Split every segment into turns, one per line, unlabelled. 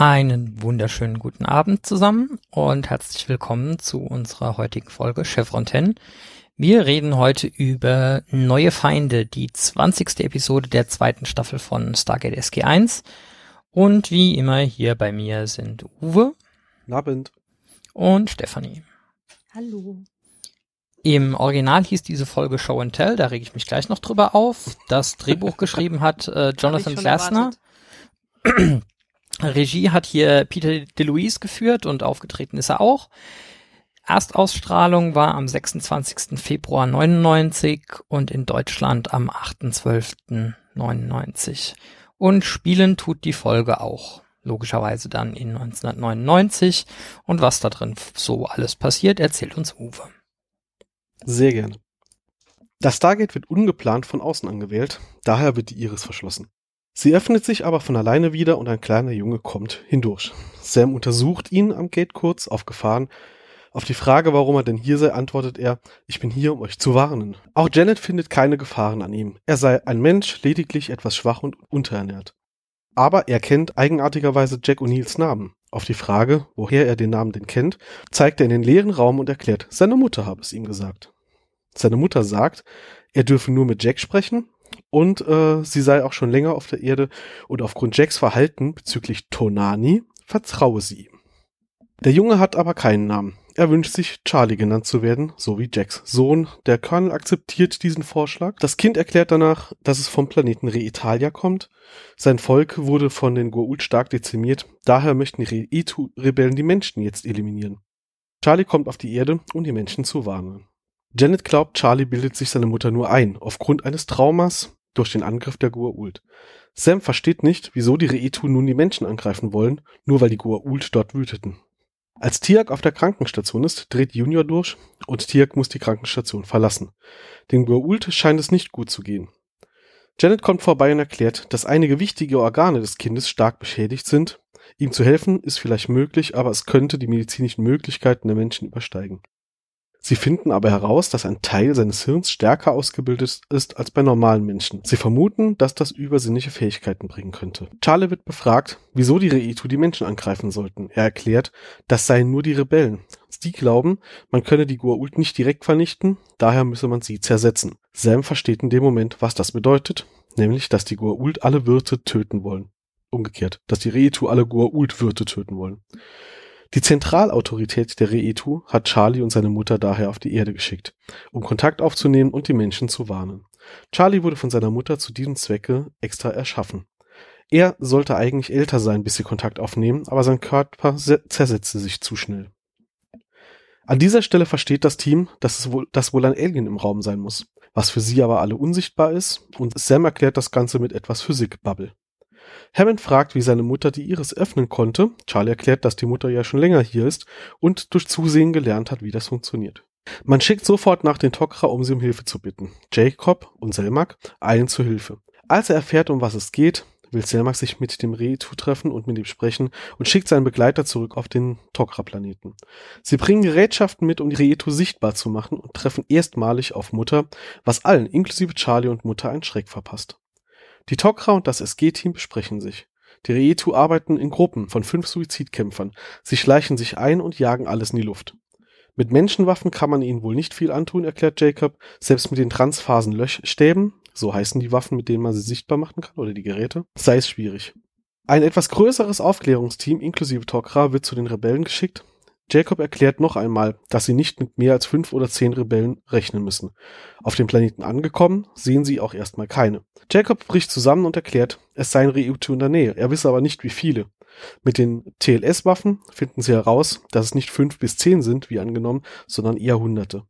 Einen wunderschönen guten Abend zusammen und herzlich willkommen zu unserer heutigen Folge Chevron 10. Wir reden heute über Neue Feinde, die 20. Episode der zweiten Staffel von Stargate SG1. Und wie immer hier bei mir sind Uwe.
Abend.
Und Stefanie.
Hallo.
Im Original hieß diese Folge Show and Tell, da rege ich mich gleich noch drüber auf. Das Drehbuch geschrieben hat äh, Jonathan Glasner. Regie hat hier Peter DeLuise geführt und aufgetreten ist er auch. Erstausstrahlung war am 26. Februar 99 und in Deutschland am 8.12.99. Und spielen tut die Folge auch. Logischerweise dann in 1999. Und was da drin so alles passiert, erzählt uns Uwe.
Sehr gerne. Das Stargate wird ungeplant von außen angewählt, daher wird die Iris verschlossen. Sie öffnet sich aber von alleine wieder und ein kleiner Junge kommt hindurch. Sam untersucht ihn am Gate kurz auf Gefahren. Auf die Frage, warum er denn hier sei, antwortet er, ich bin hier, um euch zu warnen. Auch Janet findet keine Gefahren an ihm. Er sei ein Mensch, lediglich etwas schwach und unterernährt. Aber er kennt eigenartigerweise Jack O'Neills Namen. Auf die Frage, woher er den Namen denn kennt, zeigt er in den leeren Raum und erklärt, seine Mutter habe es ihm gesagt. Seine Mutter sagt, er dürfe nur mit Jack sprechen und äh, sie sei auch schon länger auf der Erde und aufgrund Jacks Verhalten bezüglich Tonani vertraue sie. Der Junge hat aber keinen Namen. Er wünscht sich Charlie genannt zu werden, so wie Jacks Sohn. Der Colonel akzeptiert diesen Vorschlag. Das Kind erklärt danach, dass es vom Planeten Reitalia kommt. Sein Volk wurde von den Goa'uld stark dezimiert, daher möchten die Reitu-Rebellen die Menschen jetzt eliminieren. Charlie kommt auf die Erde, um die Menschen zu warnen. Janet glaubt, Charlie bildet sich seine Mutter nur ein, aufgrund eines Traumas durch den Angriff der Goa'uld. Sam versteht nicht, wieso die Reitu nun die Menschen angreifen wollen, nur weil die Goa'uld dort wüteten. Als Tiak auf der Krankenstation ist, dreht Junior durch und Tiak muss die Krankenstation verlassen. Dem Goa'uld scheint es nicht gut zu gehen. Janet kommt vorbei und erklärt, dass einige wichtige Organe des Kindes stark beschädigt sind. Ihm zu helfen ist vielleicht möglich, aber es könnte die medizinischen Möglichkeiten der Menschen übersteigen. Sie finden aber heraus, dass ein Teil seines Hirns stärker ausgebildet ist als bei normalen Menschen. Sie vermuten, dass das übersinnliche Fähigkeiten bringen könnte. Charlie wird befragt, wieso die Reitu die Menschen angreifen sollten. Er erklärt, das seien nur die Rebellen. Sie glauben, man könne die Goa'uld nicht direkt vernichten, daher müsse man sie zersetzen. Sam versteht in dem Moment, was das bedeutet, nämlich, dass die Goa'uld alle Wirte töten wollen. Umgekehrt, dass die Reitu alle Goa'uld Wirte töten wollen. Die Zentralautorität der Reetu hat Charlie und seine Mutter daher auf die Erde geschickt, um Kontakt aufzunehmen und die Menschen zu warnen. Charlie wurde von seiner Mutter zu diesem Zwecke extra erschaffen. Er sollte eigentlich älter sein, bis sie Kontakt aufnehmen, aber sein Körper zersetzte sich zu schnell. An dieser Stelle versteht das Team, dass es wohl, dass wohl ein Alien im Raum sein muss, was für sie aber alle unsichtbar ist, und Sam erklärt das Ganze mit etwas Physik-Bubble. Hammond fragt, wie seine Mutter die Iris öffnen konnte. Charlie erklärt, dass die Mutter ja schon länger hier ist und durch Zusehen gelernt hat, wie das funktioniert. Man schickt sofort nach den Tok'ra, um sie um Hilfe zu bitten. Jacob und Selmak eilen zur Hilfe. Als er erfährt, um was es geht, will Selmak sich mit dem Reetu treffen und mit ihm sprechen und schickt seinen Begleiter zurück auf den Tok'ra-Planeten. Sie bringen Gerätschaften mit, um die Reetu sichtbar zu machen und treffen erstmalig auf Mutter, was allen, inklusive Charlie und Mutter, einen Schreck verpasst. Die Tok'ra und das SG-Team besprechen sich. Die Reetu arbeiten in Gruppen von fünf Suizidkämpfern. Sie schleichen sich ein und jagen alles in die Luft. Mit Menschenwaffen kann man ihnen wohl nicht viel antun, erklärt Jacob. Selbst mit den Transphasen-Löschstäben, so heißen die Waffen, mit denen man sie sichtbar machen kann, oder die Geräte, sei es schwierig. Ein etwas größeres Aufklärungsteam inklusive Tok'ra wird zu den Rebellen geschickt, Jacob erklärt noch einmal, dass sie nicht mit mehr als fünf oder zehn Rebellen rechnen müssen. Auf dem Planeten angekommen, sehen sie auch erstmal keine. Jacob bricht zusammen und erklärt, es seien Reitu in der Nähe, er wisse aber nicht wie viele. Mit den TLS-Waffen finden sie heraus, dass es nicht fünf bis zehn sind, wie angenommen, sondern eher hunderte.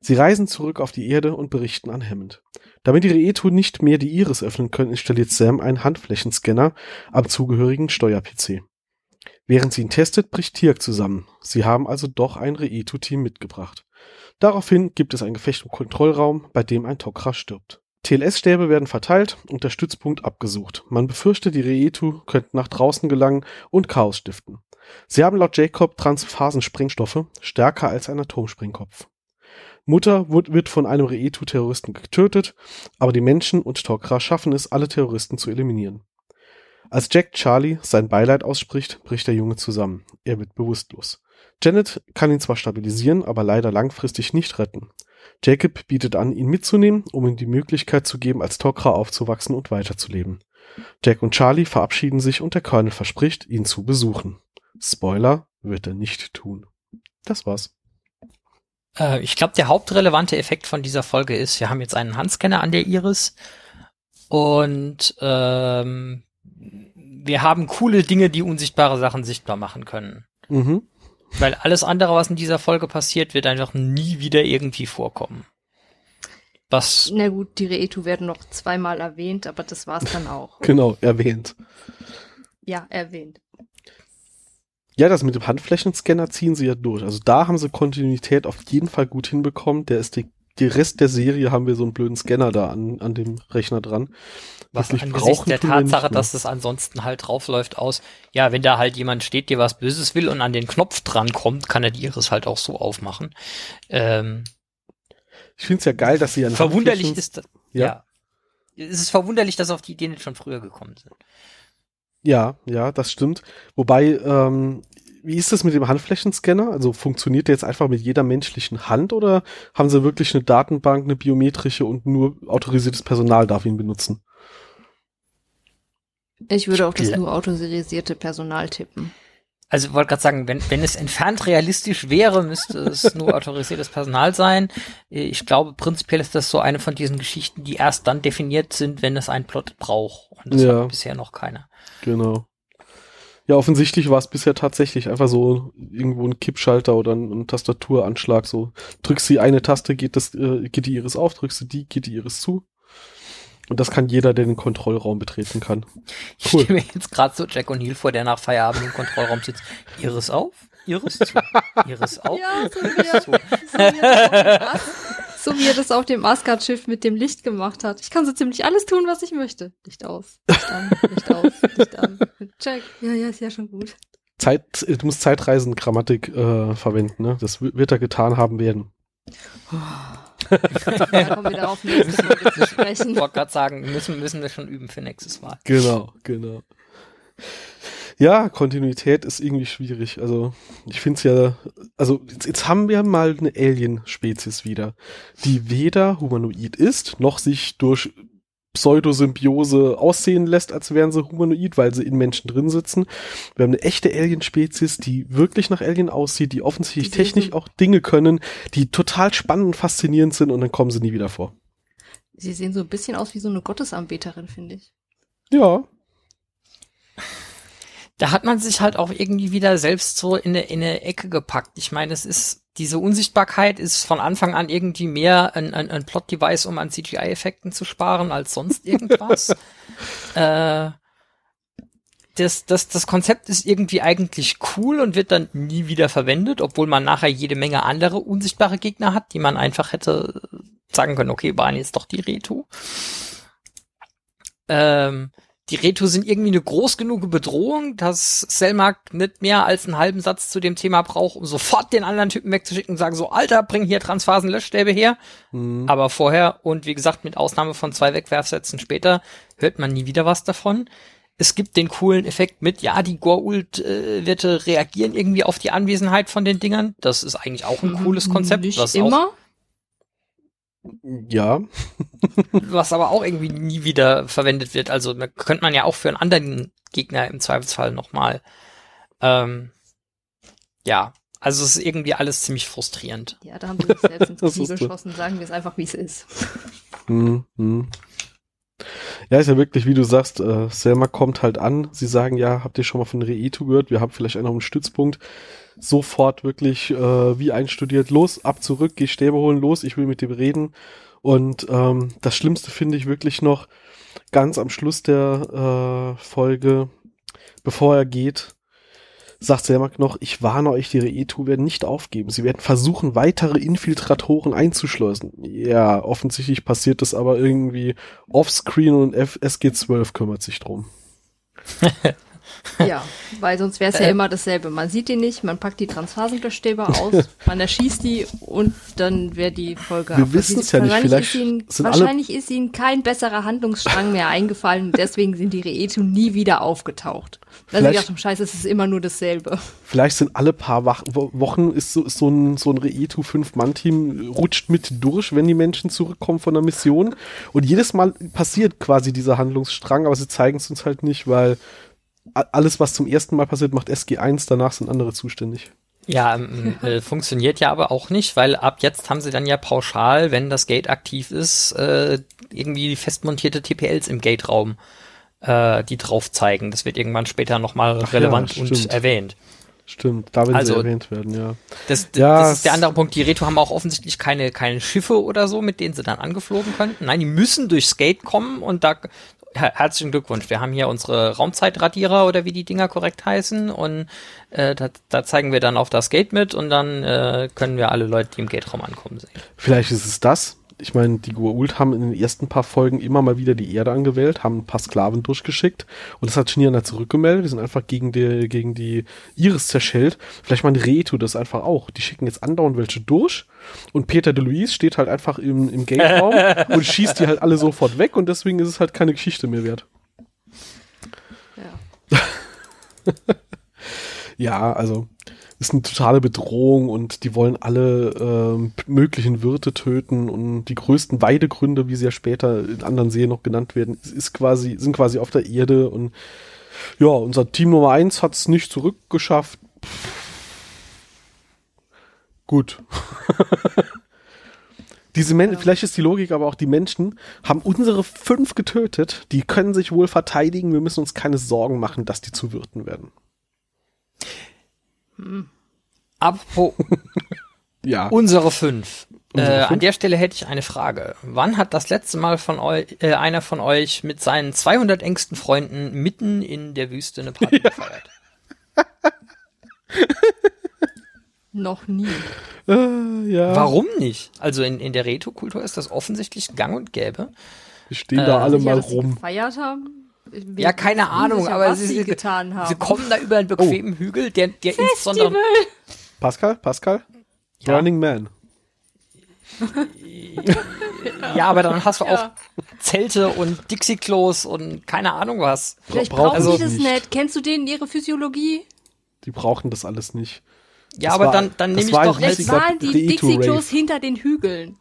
Sie reisen zurück auf die Erde und berichten an Hammond. Damit die Reetu nicht mehr die Iris öffnen können, installiert Sam einen Handflächenscanner am zugehörigen Steuer-PC. Während sie ihn testet, bricht Tirk zusammen. Sie haben also doch ein Reetu-Team mitgebracht. Daraufhin gibt es ein Gefecht im Kontrollraum, bei dem ein Tok'ra stirbt. TLS-Stäbe werden verteilt und der Stützpunkt abgesucht. Man befürchtet, die Reetu könnten nach draußen gelangen und Chaos stiften. Sie haben laut Jacob Transphasen-Sprengstoffe, stärker als ein Atomsprengkopf. Mutter wird von einem Reetu-Terroristen getötet, aber die Menschen und Tok'ra schaffen es, alle Terroristen zu eliminieren. Als Jack Charlie sein Beileid ausspricht, bricht der Junge zusammen. Er wird bewusstlos. Janet kann ihn zwar stabilisieren, aber leider langfristig nicht retten. Jacob bietet an, ihn mitzunehmen, um ihm die Möglichkeit zu geben, als Tok'ra aufzuwachsen und weiterzuleben. Jack und Charlie verabschieden sich und der Colonel verspricht, ihn zu besuchen. Spoiler wird er nicht tun. Das war's.
Äh, ich glaube, der hauptrelevante Effekt von dieser Folge ist, wir haben jetzt einen Handscanner an der Iris und ähm, wir haben coole Dinge, die unsichtbare Sachen sichtbar machen können.
Mhm.
Weil alles andere, was in dieser Folge passiert, wird einfach nie wieder irgendwie vorkommen. Was?
Na gut, die Reetu werden noch zweimal erwähnt, aber das war's dann auch.
Genau, erwähnt.
Ja, erwähnt.
Ja, das mit dem Handflächenscanner ziehen sie ja durch. Also da haben sie Kontinuität auf jeden Fall gut hinbekommen. Der ist die, die Rest der Serie haben wir so einen blöden Scanner da an, an dem Rechner dran.
Was Wirklich angesichts der Tatsache, dass es ansonsten halt draufläuft aus, ja, wenn da halt jemand steht, dir was Böses will und an den Knopf dran kommt, kann er die Iris halt auch so aufmachen. Ähm,
ich finde es ja geil, dass sie
an Verwunderlich ist, ja. ja. Es ist verwunderlich, dass auf die Idee nicht schon früher gekommen sind.
Ja, ja, das stimmt. Wobei, ähm, wie ist das mit dem Handflächenscanner? Also funktioniert der jetzt einfach mit jeder menschlichen Hand oder haben sie wirklich eine Datenbank, eine biometrische und nur autorisiertes Personal darf ihn benutzen?
Ich würde auch das nur autorisierte Personal tippen.
Also wollte gerade sagen, wenn, wenn es entfernt realistisch wäre, müsste es nur autorisiertes Personal sein. Ich glaube, prinzipiell ist das so eine von diesen Geschichten, die erst dann definiert sind, wenn es einen Plot braucht. Und das ja. hat bisher noch keiner.
Genau. Ja, offensichtlich war es bisher tatsächlich einfach so irgendwo ein Kippschalter oder ein, ein Tastaturanschlag. So drückst du eine Taste, geht das, äh, geht die Iris auf, drückst du die, geht die Iris zu. Und das kann jeder, der den Kontrollraum betreten kann.
Cool. Ich stelle mir jetzt gerade so Jack O'Neill vor, der nach Feierabend im Kontrollraum sitzt. Iris auf, Iris zu, Iris auf. Ja, so wie, er,
so. So, wie er das auf dem Asgard-Schiff mit dem Licht gemacht hat. Ich kann so ziemlich alles tun, was ich möchte. Licht aus, Licht an, Licht aus, Licht an. Check. Ja, ja, ist ja schon gut.
Zeit, du musst Zeitreisen-Grammatik äh, verwenden, ne? Das wird er getan haben werden. Oh
kommen wir darauf nächste Folge zu sprechen. Ich wollte gerade sagen, müssen, müssen wir schon üben für nächstes Mal.
Genau, genau. Ja, Kontinuität ist irgendwie schwierig. Also ich finde es ja, also jetzt, jetzt, haben wir mal eine Alien-Spezies wieder, die weder humanoid ist, noch sich durch Pseudosymbiose aussehen lässt, als wären sie humanoid, weil sie in Menschen drin sitzen. Wir haben eine echte Alien-Spezies, die wirklich nach Alien aussieht, die offensichtlich die technisch auch Dinge können, die total spannend und faszinierend sind und dann kommen sie nie wieder vor.
Sie sehen so ein bisschen aus wie so eine Gottesanbeterin, finde ich.
Ja,
da hat man sich halt auch irgendwie wieder selbst so in eine, in eine Ecke gepackt. Ich meine, es ist, diese Unsichtbarkeit ist von Anfang an irgendwie mehr ein, ein, ein Plot-Device, um an CGI-Effekten zu sparen, als sonst irgendwas. äh, das, das, das Konzept ist irgendwie eigentlich cool und wird dann nie wieder verwendet, obwohl man nachher jede Menge andere unsichtbare Gegner hat, die man einfach hätte sagen können, okay, waren jetzt doch die Retu. Ähm, die Reto sind irgendwie eine groß genug Bedrohung, dass Selmark nicht mehr als einen halben Satz zu dem Thema braucht, um sofort den anderen Typen wegzuschicken und sagen so, Alter, bring hier Transphasen-Löschstäbe her. Mhm. Aber vorher und wie gesagt, mit Ausnahme von zwei Wegwerfsätzen später, hört man nie wieder was davon. Es gibt den coolen Effekt mit, ja, die Gorult-Werte äh, reagieren irgendwie auf die Anwesenheit von den Dingern. Das ist eigentlich auch ein cooles Konzept.
Nicht was immer. Auch
ja.
Was aber auch irgendwie nie wieder verwendet wird. Also könnte man ja auch für einen anderen Gegner im Zweifelsfall nochmal. Ähm, ja, also es ist irgendwie alles ziemlich frustrierend.
Ja, da haben wir uns selbst ins Knie geschossen, sagen wir es einfach, wie es ist.
Hm, hm. Ja, ist ja wirklich, wie du sagst, äh, Selma kommt halt an. Sie sagen, ja, habt ihr schon mal von Reitu gehört? Wir haben vielleicht einen, einen Stützpunkt. Sofort wirklich äh, wie einstudiert, los, ab zurück, geh Stäbe holen, los, ich will mit dem reden. Und ähm, das Schlimmste finde ich wirklich noch ganz am Schluss der äh, Folge, bevor er geht, sagt Selmak noch, ich warne euch, die Reetu werden nicht aufgeben. Sie werden versuchen, weitere Infiltratoren einzuschleusen. Ja, offensichtlich passiert das aber irgendwie offscreen und F SG12 kümmert sich drum.
Ja, weil sonst wäre es ja
Äh.
immer dasselbe. Man sieht die nicht, man packt die Transfaserunterstäbe aus, man erschießt die und dann wäre die Folge
Wir
ab.
wissen's ja nicht,
Wahrscheinlich
vielleicht
ist ihnen,
sind
Wahrscheinlich ist ihnen kein besserer Handlungsstrang mehr eingefallen und deswegen sind die Reetu nie wieder aufgetaucht.
Vielleicht-
gedacht haben, scheiße, es ist immer nur dasselbe.
Vielleicht sind alle paar Wochen ist so, ist so ein, so ein Reetu Fünf-Mann-Team rutscht mit durch, wenn die Menschen zurückkommen von der Mission. Und jedes Mal passiert quasi dieser Handlungsstrang, aber sie zeigen es uns halt nicht, weil alles, was zum ersten Mal passiert, macht SG1, danach sind andere zuständig.
Ja, ähm, äh, funktioniert ja aber auch nicht, weil ab jetzt haben sie dann ja pauschal, wenn das Gate aktiv ist, äh, irgendwie festmontierte TPLs im Gate-Raum, äh, die drauf zeigen. Das wird irgendwann später nochmal
Ach ja,
relevant und erwähnt.
Stimmt, da will
Also-
sie erwähnt werden, ja.
Das,
Ja,
das ist der andere Punkt. Die Reto haben auch offensichtlich keine, keine Schiffe oder so, mit denen sie dann angeflogen könnten. Nein, die müssen durchs Gate kommen und da herzlichen Glückwunsch. Wir haben hier unsere Raumzeitradierer oder wie die Dinger korrekt heißen und äh, da, da zeigen wir dann auf das Gate mit und dann äh, können wir alle Leute, die im Gate-Raum ankommen, sehen.
Vielleicht ist es das. Ich meine, die Goa'uld haben in den ersten paar Folgen immer mal wieder die Erde angewählt, haben ein paar Sklaven durchgeschickt und das hat Schniana zurückgemeldet. Die sind einfach gegen die, gegen die Iris zerschellt. Vielleicht mal Reto das einfach auch. Die schicken jetzt andauernd welche durch und Peter de Luis steht halt einfach im, im Gate-Raum und schießt die halt alle sofort weg und deswegen ist es halt keine Geschichte mehr wert.
Ja.
Ja, also ist eine totale Bedrohung und die wollen alle ähm, möglichen Wirte töten und die größten Weidegründe, wie sie ja später in anderen Serien noch genannt werden, ist, quasi, sind quasi auf der Erde und ja, unser Team Nummer eins hat es nicht zurückgeschafft. Gut. Diese Men
Ja.
vielleicht ist die Logik aber auch, die Menschen haben unsere fünf getötet, die können sich wohl verteidigen, wir müssen uns keine Sorgen machen, dass die zu Wirten werden.
Apropos
Ja.
unsere fünf.
Unsere
äh,
fünf?
An der Stelle hätte ich eine Frage. Wann hat das letzte Mal von euch, äh, einer von euch mit seinen 200 engsten Freunden mitten in der Wüste eine Party gefeiert?
Noch nie.
Äh, ja.
Warum nicht? Also in, in der Reto-Kultur ist das offensichtlich gang und gäbe.
Wir stehen da
Äh,
alle mal rum.
gefeiert haben?
Ja, keine Ahnung,
sicher,
aber
was
sie-
sie,
sie-
getan haben.
Sie kommen da über einen bequemen Hügel, der, der insbesondere.
Pascal, Pascal?
Ja.
Burning Man.
Ja, aber dann hast du auch
Ja.
Zelte und Dixie-Klos und keine Ahnung was.
Vielleicht
brauchen
sie
die das
nicht.
Kennst du denen ihre Physiologie?
Die brauchen das alles nicht.
Ja,
Das
aber
war-
dann, dann nehme ich doch
Vielleicht
als,
waren die. Dixie-Klos hinter den Hügeln.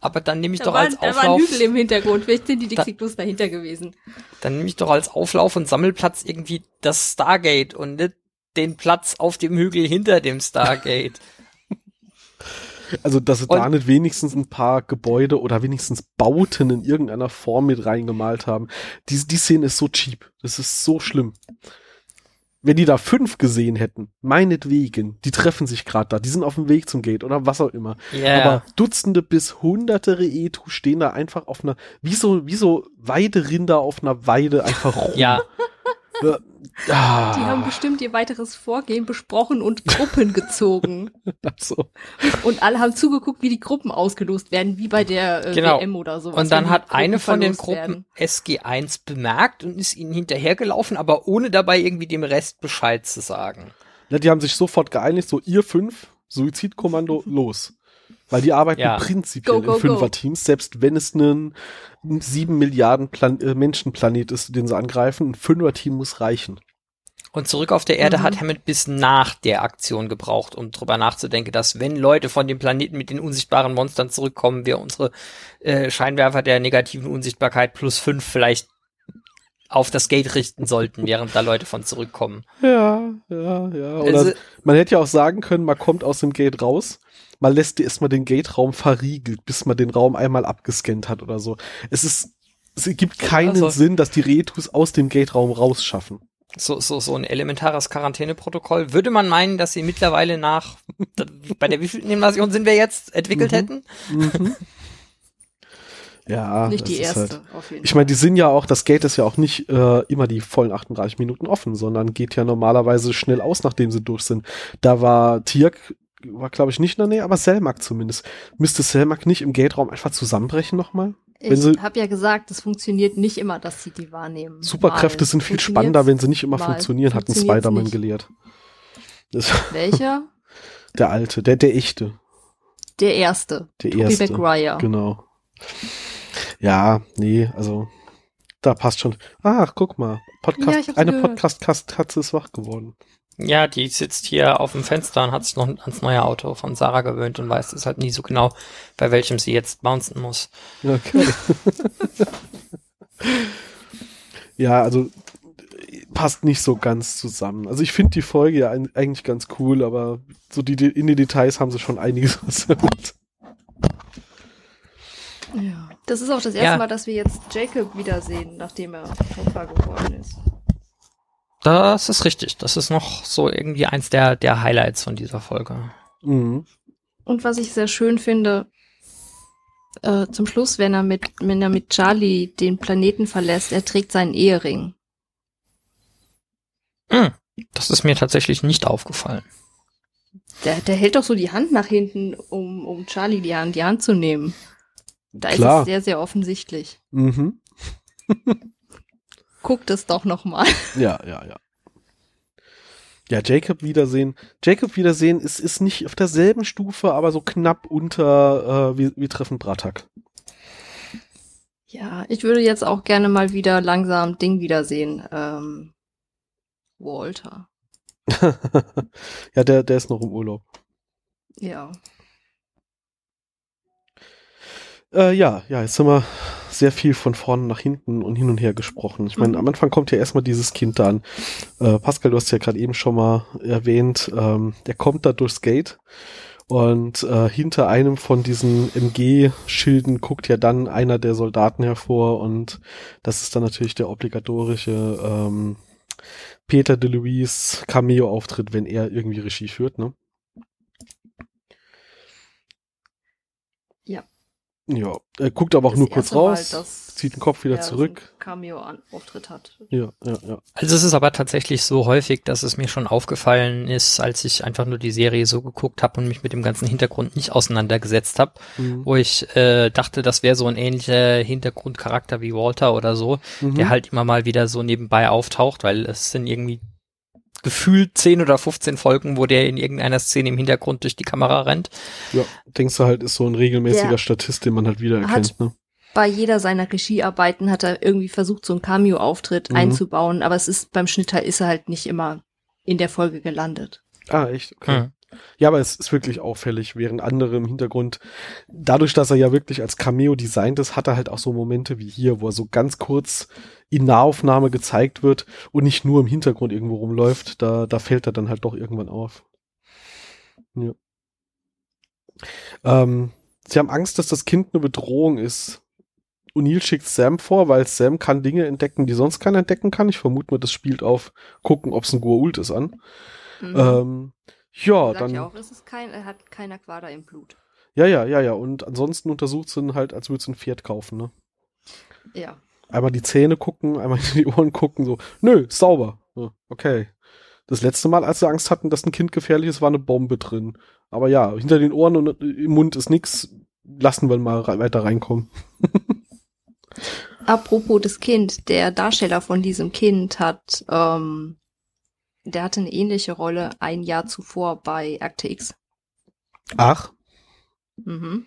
aber dann nehme ich
Da
doch
war,
als
da war ein
Auflauf,
Hügel im Hintergrund. Vielleicht sind die Dixie-Klos dahinter gewesen.
dann nehme ich doch als Auflauf und Sammelplatz irgendwie das Stargate und nicht den Platz auf dem Hügel hinter dem Stargate.
Also, dass sie
Und-
da nicht wenigstens ein paar Gebäude oder wenigstens Bauten in irgendeiner Form mit reingemalt haben. Die, die Szene ist so cheap. Das ist so schlimm. Wenn die da fünf gesehen hätten, meinetwegen, die treffen sich gerade da, die sind auf dem Weg zum Gate oder was auch immer.
Ja.
Aber Dutzende bis Hunderte Reetu stehen da einfach auf einer, wie so, wie so Weiderinder auf einer Weide einfach rum.
ja,
Die haben bestimmt ihr weiteres Vorgehen besprochen und Gruppen gezogen.
also,
Und alle haben zugeguckt, wie die Gruppen ausgelost werden, wie bei der äh,
Genau.
WM oder so.
und dann hat eine von den Gruppen SG1 bemerkt und ist ihnen hinterhergelaufen, aber ohne dabei irgendwie dem Rest Bescheid zu sagen.
ja, die haben sich sofort geeinigt, so ihr fünf, Suizidkommando, los. Weil die arbeiten
Ja.
prinzipiell
Go, go,
in. Fünferteams, selbst wenn es ein sieben Milliarden Plan äh, Menschenplanet ist, den sie angreifen, ein Fünferteam muss reichen.
Und zurück auf der Erde
Mhm.
hat Hammond bis nach der Aktion gebraucht, um drüber nachzudenken, dass wenn Leute von dem Planeten mit den unsichtbaren Monstern zurückkommen, wir unsere äh, Scheinwerfer der negativen Unsichtbarkeit plus fünf vielleicht auf das Gate richten sollten, während da Leute von zurückkommen.
Ja, ja, ja. Oder
Also-
man hätte ja auch sagen können, man kommt aus dem Gate raus, man lässt erstmal den Gate-Raum verriegelt, bis man den Raum einmal abgescannt hat oder so. Es ist, es gibt keinen
Also-
Sinn, dass die Retus aus dem Gate-Raum rausschaffen.
So, so, so ein elementares Quarantäneprotokoll. Würde man meinen, dass sie mittlerweile nach, bei der wievielten Invasion sind wir jetzt, entwickelt
Mhm.
hätten?
Ja,
Nicht
das
die
ist
erste,
Halt.
auf jeden
Ich meine, die sind ja auch, das Gate ist ja auch nicht äh, immer die vollen 38 Minuten offen, sondern geht ja normalerweise schnell aus, nachdem sie durch sind. Da war Tirk war glaube ich nicht in der Nähe, aber Selmak zumindest. Müsste Selmak nicht im Gatraum einfach zusammenbrechen nochmal?
Ich habe ja gesagt, es funktioniert nicht immer, dass sie die wahrnehmen.
Superkräfte mal. sind viel spannender, wenn sie nicht immer mal. funktionieren, hat ein Spider-Man gelehrt.
Das Welcher?
Der alte, der, der echte.
Der erste.
Der Tobey erste.
Maguire.
Genau. Ja, nee, also da passt schon. Ach, guck mal. Podcast, ja, eine Podcast-Katze ist wach geworden.
Ja, die sitzt hier auf dem Fenster und hat sich noch ans neue Auto von Sarah gewöhnt und weiß es halt nie so genau, bei welchem sie jetzt bouncen muss.
Okay. ja, also passt nicht so ganz zusammen. Also ich finde die Folge ja eigentlich ganz cool, aber so die, in die Details haben sie schon einiges versammelt.
Ja. Das ist auch das erste ja. Mal, dass wir jetzt Jacob wiedersehen, nachdem er Opfer geworden ist.
Das ist richtig. Das ist noch so irgendwie eins der, der Highlights von dieser Folge.
Mhm.
Und was ich sehr schön finde, äh, zum Schluss, wenn er mit, wenn er mit Charlie den Planeten verlässt, er trägt seinen Ehering.
Mhm. Das ist mir tatsächlich nicht aufgefallen.
Der, der hält doch so die Hand nach hinten, um, um Charlie die Hand, die Hand zu nehmen. Da
Klar.
ist es sehr, sehr offensichtlich.
Mhm.
Guckt es doch noch mal.
Ja, ja, ja. Ja, Jacob Wiedersehen. Jacob Wiedersehen ist, ist nicht auf derselben Stufe, aber so knapp unter äh, wie, wie Treffen Bratak.
Ja, ich würde jetzt auch gerne mal wieder langsam Ding wiedersehen. Ähm, Walter.
ja, der, der ist noch im Urlaub.
Ja.
Äh, ja, ja, jetzt haben wir sehr viel von vorne nach hinten und hin und her gesprochen. Ich meine, mhm. am Anfang kommt ja erstmal dieses Kind da an. Äh, Pascal, du hast ja gerade eben schon mal erwähnt, ähm, der kommt da durchs Gate und äh, hinter einem von diesen MG-Schilden guckt ja dann einer der Soldaten hervor und das ist dann natürlich der obligatorische ähm, Peter de Luis Cameo-Auftritt, wenn er irgendwie Regie führt, ne?
Ja.
Ja, er guckt aber auch das nur kurz raus, Mal, zieht den Kopf wieder zurück.
Cameo-Auftritt hat.
Ja, ja, ja.
Also es ist aber tatsächlich so häufig, dass es mir schon aufgefallen ist, als ich einfach nur die Serie so geguckt habe und mich mit dem ganzen Hintergrund nicht auseinandergesetzt habe, mhm. wo ich äh, dachte, das wäre so ein ähnlicher Hintergrundcharakter wie Walter oder so, mhm. der halt immer mal wieder so nebenbei auftaucht, weil es sind irgendwie gefühlt 10 oder 15 Folgen, wo der in irgendeiner Szene im Hintergrund durch die Kamera rennt.
Ja, denkst du halt, ist so ein regelmäßiger der Statist, den man halt wiedererkennt, ne?
Bei jeder seiner Regiearbeiten hat er irgendwie versucht, so einen Cameo-Auftritt mhm. einzubauen, aber es ist beim Schnitter ist er halt nicht immer in der Folge gelandet.
Ah, echt? Okay. Mhm. Ja, aber es ist wirklich auffällig, während andere im Hintergrund, dadurch, dass er ja wirklich als Cameo designt ist, hat er halt auch so Momente wie hier, wo er so ganz kurz in Nahaufnahme gezeigt wird und nicht nur im Hintergrund irgendwo rumläuft. Da, da fällt er dann halt doch irgendwann auf. Ja. Ähm, sie haben Angst, dass das Kind eine Bedrohung ist. O'Neill schickt Sam vor, weil Sam kann Dinge entdecken, die sonst keiner entdecken kann. Ich vermute mal, das spielt auf gucken, ob es ein Goa'uld ist an. Mhm. Ähm, ja, dann.
Ja auch, ist es kein, er hat kein Aquada im Blut.
Ja, ja, ja, ja. Und ansonsten untersucht sie ihn halt, als würde sie ein Pferd kaufen, ne?
Ja.
Einmal die Zähne gucken, einmal in die Ohren gucken, so, nö, sauber. Ja, okay. Das letzte Mal, als sie Angst hatten, dass ein Kind gefährlich ist, war eine Bombe drin. Aber ja, hinter den Ohren und im Mund ist nix. Lassen wir mal weiter reinkommen.
Apropos das Kind, der Darsteller von diesem Kind hat ähm, der hatte eine ähnliche Rolle ein Jahr zuvor bei Akte X.
Ach.
Mhm.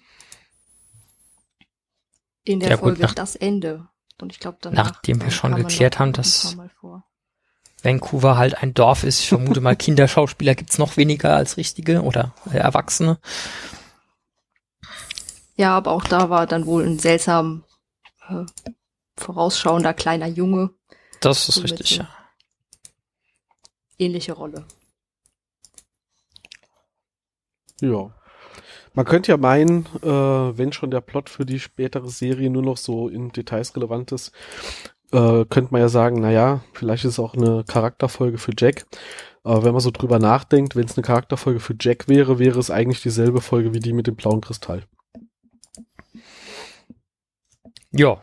In der ja, Folge gut, Das Ende. Und ich glaube.
Nachdem wir schon geklärt haben, dass Vancouver halt ein Dorf ist, ich vermute mal, Kinderschauspieler gibt's noch weniger als richtige oder Erwachsene.
Ja, aber auch da war dann wohl ein seltsam äh, vorausschauender kleiner Junge.
Das ist richtig, ja
ähnliche Rolle.
Ja. Man könnte ja meinen, äh, wenn schon der Plot für die spätere Serie nur noch so in Details relevant ist, äh, könnte man ja sagen, naja, vielleicht ist es auch eine Charakterfolge für Jack. Aber wenn man so drüber nachdenkt, wenn es eine Charakterfolge für Jack wäre, wäre es eigentlich dieselbe Folge wie die mit dem blauen Kristall.
Ja.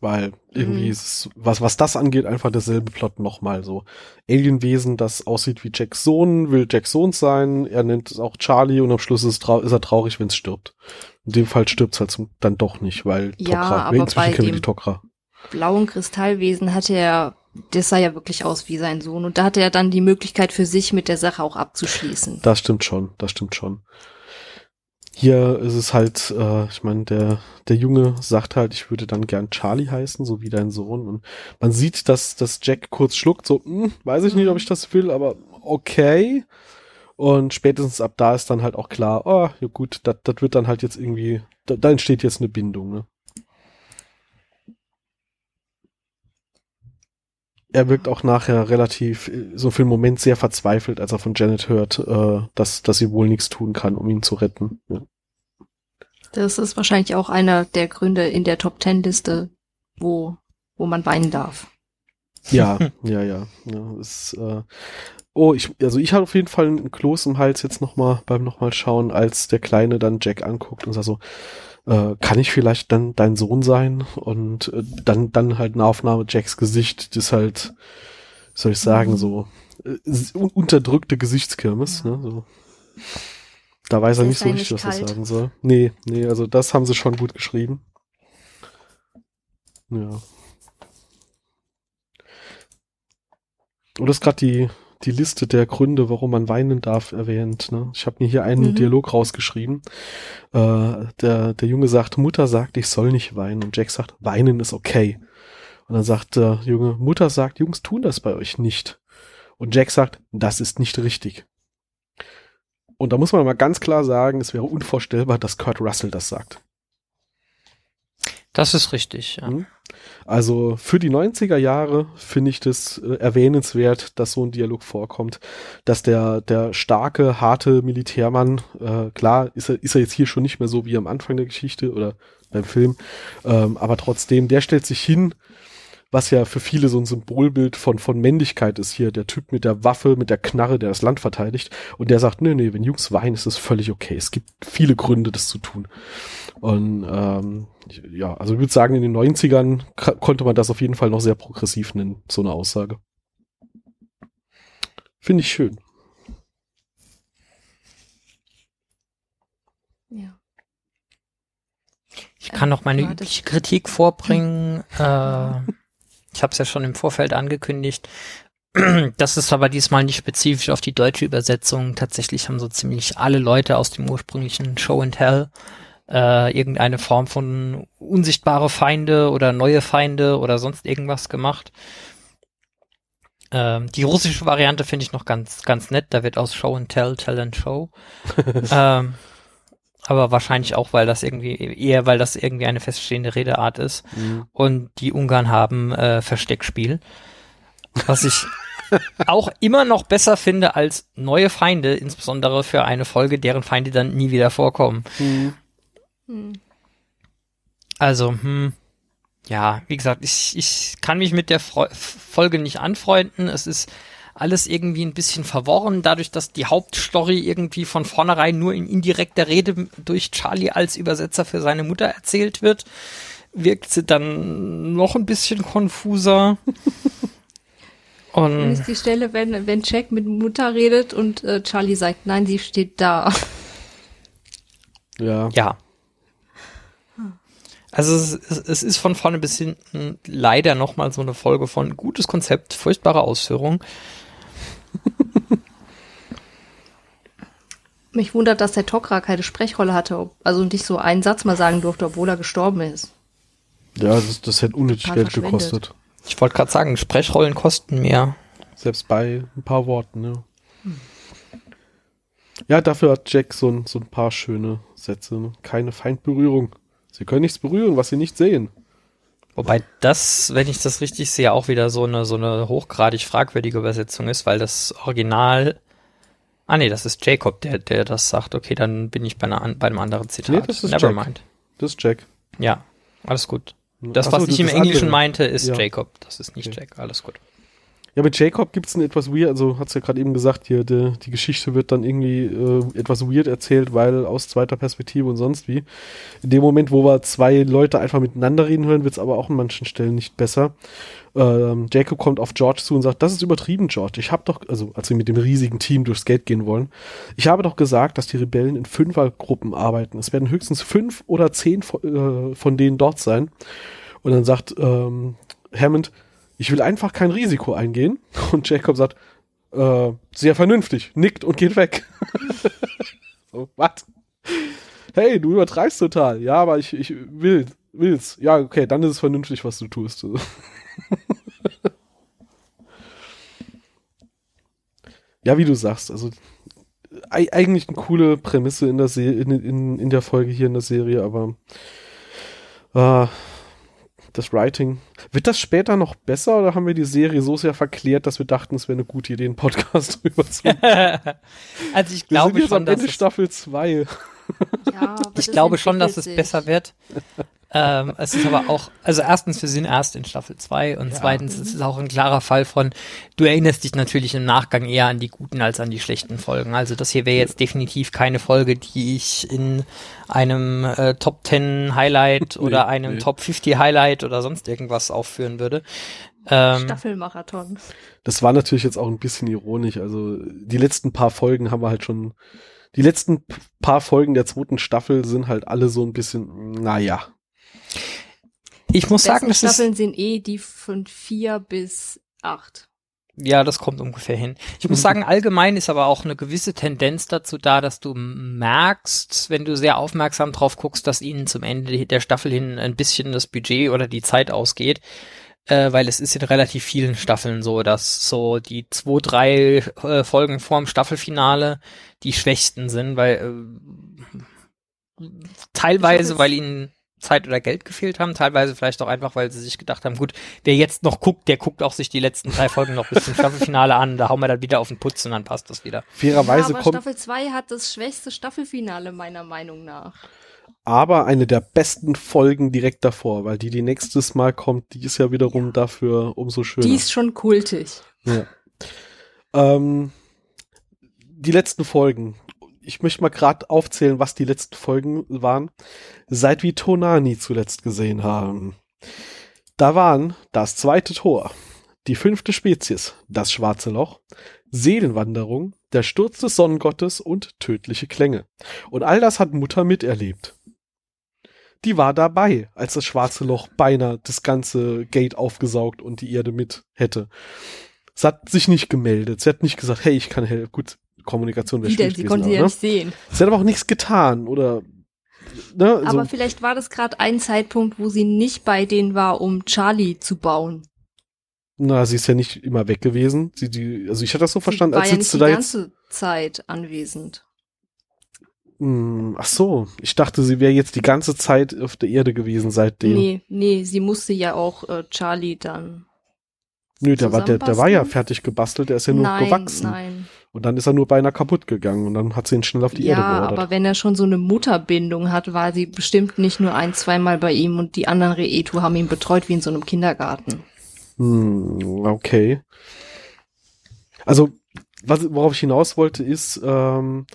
Weil irgendwie
Mhm.
ist es, was, was das angeht, einfach derselbe Plot nochmal so. Alienwesen, das aussieht wie Jacks Sohn, will Jacks Sohn sein, er nennt es auch Charlie und am Schluss ist, ist er traurig, wenn es stirbt. In dem Fall stirbt es halt dann doch nicht, weil
Ja,
Tok'ra,
aber
inzwischen kennen wir die Tok'ra.
blauen Kristallwesen hatte er, das sah ja wirklich aus wie sein Sohn. Und da hatte er dann die Möglichkeit für sich mit der Sache auch abzuschließen.
Das stimmt schon, das stimmt schon. Hier ist es halt, äh, ich meine, der, der Junge sagt halt, ich würde dann gern Charlie heißen, so wie dein Sohn. Und man sieht, dass, dass Jack kurz schluckt, so, hm, weiß ich nicht, ob ich das will, aber okay. Und spätestens ab da ist dann halt auch klar, oh, ja gut, das das wird dann halt jetzt irgendwie, da, da entsteht jetzt eine Bindung, ne? Er wirkt auch nachher relativ, so für einen Moment sehr verzweifelt, als er von Janet hört, äh, dass, dass sie wohl nichts tun kann, um ihn zu retten. Ja.
Das ist wahrscheinlich auch einer der Gründe in der Top Ten Liste, wo, wo man weinen darf.
Ja, ja, ja. ja es, äh, oh, ich, also ich hatte auf jeden Fall einen Kloß im Hals jetzt nochmal beim nochmal schauen, als der Kleine dann Jack anguckt und sagt so, äh, kann ich vielleicht dann dein Sohn sein? Und äh, dann, dann halt eine Aufnahme Jacks Gesicht, das halt, wie soll ich sagen, so äh, un- unterdrückte Gesichtskirmes,
Ja.
ne? So. Da weiß er
Ist
nicht so
er
richtig, was er sagen soll. Nee, nee, also das haben sie schon gut geschrieben. Ja. Du hast gerade die, die Liste der Gründe, warum man weinen darf, erwähnt. Ne? Ich habe mir hier einen
Mhm.
Dialog rausgeschrieben. Äh, der, der Junge sagt, Mutter sagt, ich soll nicht weinen. Und Jack sagt, weinen ist okay. Und dann sagt der Junge, Mutter sagt, Jungs tun das bei euch nicht. Und Jack sagt, das ist nicht richtig. Und da muss man mal ganz klar sagen, es wäre unvorstellbar, dass Kurt Russell das sagt.
Das ist richtig, ja.
Mhm. Also für die 90er Jahre finde ich das äh, erwähnenswert, dass so ein Dialog vorkommt, dass der, der starke, harte Militärmann, äh, klar ist er, ist er jetzt hier schon nicht mehr so wie am Anfang der Geschichte oder beim Film, ähm, aber trotzdem, der stellt sich hin, was ja für viele so ein Symbolbild von, von Männlichkeit ist hier, der Typ mit der Waffe, mit der Knarre, der das Land verteidigt und der sagt, nee, nee, wenn Jungs weinen, ist das völlig okay. Es gibt viele Gründe, das zu tun. Und ähm, ja, also ich würde sagen, in den 90ern ka- konnte man das auf jeden Fall noch sehr progressiv nennen, so eine Aussage. Finde ich schön.
Ja.
Ich kann noch meine
Ja, das-
übliche Kritik vorbringen. Äh, ich habe es ja schon im Vorfeld angekündigt. Das ist aber diesmal nicht spezifisch auf die deutsche Übersetzung. Tatsächlich haben so ziemlich alle Leute aus dem ursprünglichen Show and Tell äh, irgendeine Form von unsichtbare Feinde oder neue Feinde oder sonst irgendwas gemacht. Ähm, die russische Variante finde ich noch ganz, ganz nett. Da wird aus Show and Tell, Tell and Show. ähm, aber wahrscheinlich auch, weil das irgendwie, eher weil das irgendwie eine feststehende Redeart ist.
Mhm.
Und die Ungarn haben äh, Versteckspiel. Was ich auch immer noch besser finde als neue Feinde, insbesondere für eine Folge, deren Feinde dann nie wieder vorkommen.
Mhm.
Hm.
Also, hm, ja, wie gesagt, ich, ich kann mich mit der Freu Folge nicht anfreunden. Es ist alles irgendwie ein bisschen verworren, dadurch, dass die Hauptstory irgendwie von vornherein nur in indirekter Rede durch Charlie als Übersetzer für seine Mutter erzählt wird, wirkt sie dann noch ein bisschen konfuser.
Dann
Und
ist die Stelle, wenn, wenn Jack mit Mutter redet und äh, Charlie sagt, nein, sie steht da.
Ja.
ja. Also es, es, es ist von vorne bis hinten leider nochmal so eine Folge von gutes Konzept, furchtbare Ausführung.
Mich wundert, dass der Tok'ra keine Sprechrolle hatte, ob, also nicht so einen Satz mal sagen durfte, obwohl er gestorben ist.
Ja, das, das hätte unnötig Geld gekostet.
Ich wollte gerade sagen, Sprechrollen kosten mehr.
Selbst bei ein paar Worten, ja. Ja, dafür hat Jack so ein, so ein paar schöne Sätze. Ne? Keine Feindberührung. Sie können nichts berühren, was sie nicht sehen.
Wobei das, wenn ich das richtig sehe, auch wieder so eine, so eine hochgradig fragwürdige Übersetzung ist, weil das Original. Ah nee, das ist Jacob, der, der das sagt. Okay, dann bin ich bei, einer, bei einem anderen Zitat.
Nee, das ist.
Nevermind.
Das ist Jack.
Ja, alles gut. Das,
Ach so,
was ich im Englischen
andere.
meinte, ist
Ja.
Jacob. Das ist nicht
Okay.
Jack. Alles gut.
Ja, mit Jacob gibt's ein etwas weird, also hat's ja gerade eben gesagt, hier, die, die Geschichte wird dann irgendwie äh, etwas weird erzählt, weil aus zweiter Perspektive und sonst wie. In dem Moment, wo wir zwei Leute einfach miteinander reden hören, wird's aber auch an manchen Stellen nicht besser. Ähm, Jacob kommt auf George zu und sagt, das ist übertrieben, George. Ich habe doch, also als wir mit dem riesigen Team durchs Gate gehen wollen, ich habe doch gesagt, dass die Rebellen in Fünfergruppen arbeiten. Es werden höchstens fünf oder zehn von, äh, von denen dort sein. Und dann sagt ähm, Hammond, ich will einfach kein Risiko eingehen. Und Jacob sagt, äh, sehr vernünftig, nickt und geht weg. so, was? Hey, du übertreibst total. Ja, aber ich, ich will, will's. Ja, okay, dann ist es vernünftig, was du tust. ja, wie du sagst, also eigentlich eine coole Prämisse in der, Se in, in, in der Folge hier in der Serie, aber äh, das Writing. Wird das später noch besser oder haben wir die Serie so sehr verklärt, dass wir dachten, es wäre eine gute Idee, einen Podcast drüber zu machen?
also ich glaube
wir sind jetzt
schon,
am
dass
Ende
es,
Staffel 2.
Ja,
ich glaube schon, dass es besser wird. Ähm, es ist aber auch, also erstens, wir sind erst in Staffel 2 und
Ja.
zweitens, es ist auch ein klarer Fall von, du erinnerst dich natürlich im Nachgang eher an die guten als an die schlechten Folgen. Also das hier wäre jetzt definitiv keine Folge, die ich in einem äh, Top 10 Highlight oder
Nee,
einem
nee.
Top 50 Highlight oder sonst irgendwas aufführen würde. Ähm,
Staffelmarathon.
Das war natürlich jetzt auch ein bisschen ironisch. Also die letzten paar Folgen haben wir halt schon. Die letzten paar Folgen der zweiten Staffel sind halt alle so ein bisschen, naja.
Ich muss sagen, das ist
Staffeln sind eh die von vier bis acht.
Ja, das kommt ungefähr hin. Ich muss sagen, allgemein ist aber auch eine gewisse Tendenz dazu da, dass du merkst, wenn du sehr aufmerksam drauf guckst, dass ihnen zum Ende der Staffel hin ein bisschen das Budget oder die Zeit ausgeht. Äh, weil es ist in relativ vielen Staffeln so, dass so die zwei, drei äh, Folgen vorm Staffelfinale die schwächsten sind, weil äh, teilweise, weil ihnen Zeit oder Geld gefehlt haben, teilweise vielleicht auch einfach, weil sie sich gedacht haben, gut, wer jetzt noch guckt, der guckt auch sich die letzten drei Folgen noch bis zum Staffelfinale an, da hauen wir dann wieder auf den Putz und dann passt das wieder.
Fairerweise
ja, aber
kommt
Staffel 2 hat das schwächste Staffelfinale meiner Meinung nach.
aber eine der besten Folgen direkt davor, weil die, die nächstes Mal kommt, die ist ja wiederum dafür umso schöner.
Die ist schon kultig.
Ja. Ähm, die letzten Folgen. Ich möchte mal gerade aufzählen, was die letzten Folgen waren, seit wir Tonani zuletzt gesehen haben. Da waren das zweite Tor, die fünfte Spezies, das schwarze Loch, Seelenwanderung, der Sturz des Sonnengottes und tödliche Klänge. Und all das hat Mutter miterlebt. Die war dabei, als das schwarze Loch beinahe das ganze Gate aufgesaugt und die Erde mit hätte. Sie hat sich nicht gemeldet. Sie hat nicht gesagt, hey, ich kann helfen. Gut, Kommunikation wäre
denn?
schwierig
Sie
gewesen,
konnte
aber,
ja
ne?
nicht sehen.
Sie hat aber auch nichts getan oder ne, also,
Aber vielleicht war das gerade ein Zeitpunkt, wo sie nicht bei denen war, um Charlie zu bauen.
na, sie ist ja nicht immer weg gewesen. Sie, die, also ich hatte das so verstanden,
sie war
als
ja nicht
sitzt du
die
da jetzt.
ganze Zeit anwesend.
Hm, ach so, ich dachte, sie wäre jetzt die ganze Zeit auf der Erde gewesen seitdem.
Nee, nee, sie musste ja auch äh, Charlie dann.
Nö, der war, der, der war ja fertig gebastelt, der ist ja nur
nein,
gewachsen.
nein.
Und dann ist er nur beinahe kaputt gegangen und dann hat sie ihn schnell auf die Erde
Ja,
geordert.
aber wenn er schon so eine Mutterbindung hat, war sie bestimmt nicht nur ein, zweimal bei ihm und die anderen Reetu haben ihn betreut wie in so einem Kindergarten.
Hm, okay. Also, was, worauf ich hinaus wollte, ist ähm,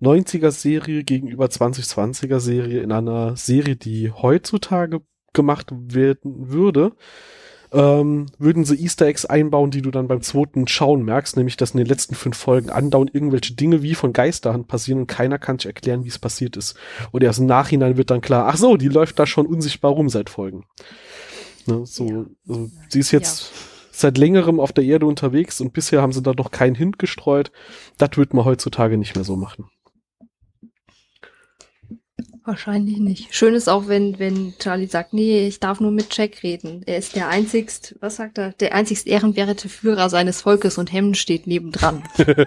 90er-Serie gegenüber 2020er-Serie in einer Serie, die heutzutage gemacht werden würde, ähm, würden sie Easter Eggs einbauen, die du dann beim zweiten Schauen merkst, nämlich dass in den letzten fünf Folgen andauernd irgendwelche Dinge wie von Geisterhand passieren und keiner kann sich erklären, wie es passiert ist. Und erst im Nachhinein wird dann klar, ach so, die läuft da schon unsichtbar rum seit Folgen. Ne, so,
Ja.
also, sie ist jetzt seit längerem auf der Erde unterwegs und bisher haben sie da noch keinen Hint gestreut. Das wird man heutzutage nicht mehr so machen.
Wahrscheinlich nicht. Schön ist auch, wenn, wenn Charlie sagt, nee, ich darf nur mit Jack reden. Er ist der einzigst, was sagt er, der einzigst ehrenwerte Führer seines Volkes und Hemden steht nebendran.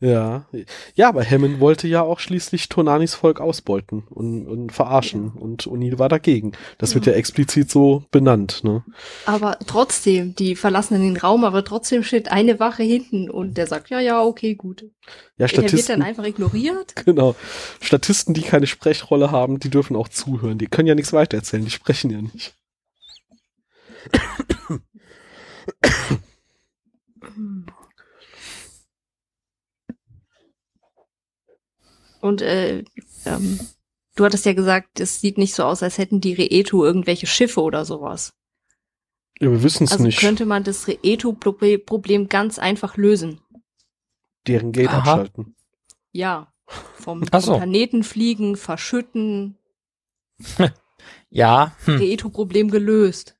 Ja. Ja, aber Hammond wollte ja auch schließlich Tonanis Volk ausbeuten und, und verarschen und O'Neill war dagegen. Das wird ja explizit so benannt, ne?
aber trotzdem, die verlassen den Raum, aber trotzdem steht eine Wache hinten und der sagt, ja, ja, okay, gut.
Ja,
Der wird dann
Statisten,
einfach ignoriert.
genau. Statisten, die keine Sprechrolle haben, die dürfen auch zuhören. Die können ja nichts weitererzählen, die sprechen ja nicht.
Und äh, ähm, du hattest ja gesagt, es sieht nicht so aus, als hätten die Reetu irgendwelche Schiffe oder sowas.
Ja, wir wissen es
Also
nicht.
könnte man das Reetu-Problem ganz einfach lösen.
Deren Gate
Aha.
abschalten.
Ja. Vom,
so.
vom Planeten fliegen, verschütten,
Ja, hm.
Reetu-Problem gelöst.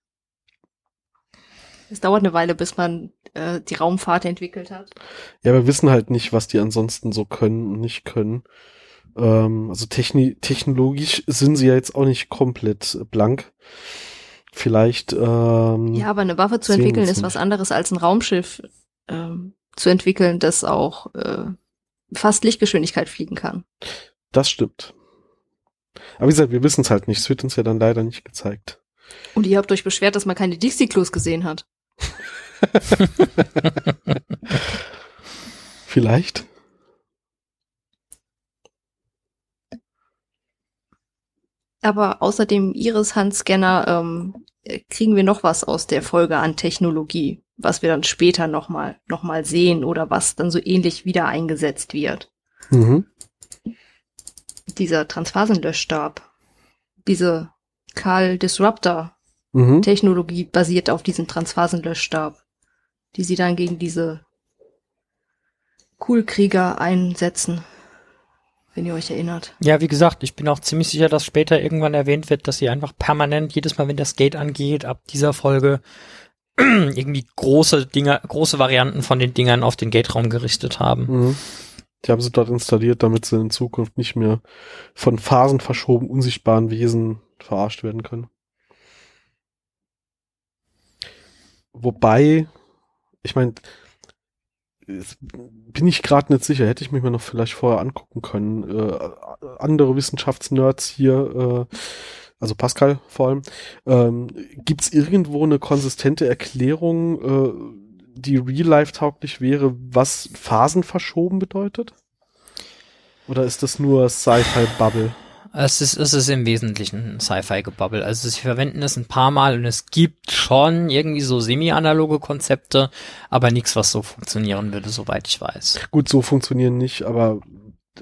Es dauert eine Weile, bis man äh, die Raumfahrt entwickelt hat.
Ja, wir wissen halt nicht, was die ansonsten so können und nicht können. Ähm, also techni technologisch sind sie ja jetzt auch nicht komplett blank. Vielleicht, ähm,
Ja, aber eine Waffe zu entwickeln ist was anderes als ein Raumschiff ähm, zu entwickeln, das auch äh, fast Lichtgeschwindigkeit fliegen kann.
das stimmt. Aber wie gesagt, wir wissen es halt nicht. Es wird uns ja dann leider nicht gezeigt.
Und ihr habt euch beschwert, dass man keine Dixie-Klos gesehen hat.
Vielleicht.
Aber außer dem Iris-Handscanner ähm, äh, kriegen wir noch was aus der Folge an Technologie, was wir dann später nochmal noch mal sehen oder was dann so ähnlich wieder eingesetzt wird.
Mhm.
Dieser Transphasenlöschstab, diese Karl Disruptor
Mhm.
Technologie basiert auf diesem Transphasenlöschstab, die sie dann gegen diese Coolkrieger einsetzen, wenn ihr euch erinnert.
Ja, wie gesagt, ich bin auch ziemlich sicher, dass später irgendwann erwähnt wird, dass sie einfach permanent jedes Mal, wenn das Gate angeht, ab dieser Folge irgendwie große Dinge, große Varianten von den Dingern auf den Gate-Raum gerichtet haben.
Mhm. Die haben sie dort installiert, damit sie in Zukunft nicht mehr von Phasen verschoben unsichtbaren Wesen verarscht werden können. Wobei, ich meine, bin ich gerade nicht sicher, hätte ich mich mal noch vielleicht vorher angucken können. Äh, andere Wissenschaftsnerds hier, äh, also Pascal vor allem, ähm, gibt es irgendwo eine konsistente Erklärung, äh, die real-life-tauglich wäre, was Phasen verschoben bedeutet? Oder ist das nur Sci-Fi-Bubble?
Es ist, es ist im Wesentlichen Sci-Fi-Gebabbel. Also sie verwenden es ein paar Mal und es gibt schon irgendwie so semi-analoge Konzepte, aber nichts, was so funktionieren würde, soweit ich weiß.
Gut, so funktionieren nicht, aber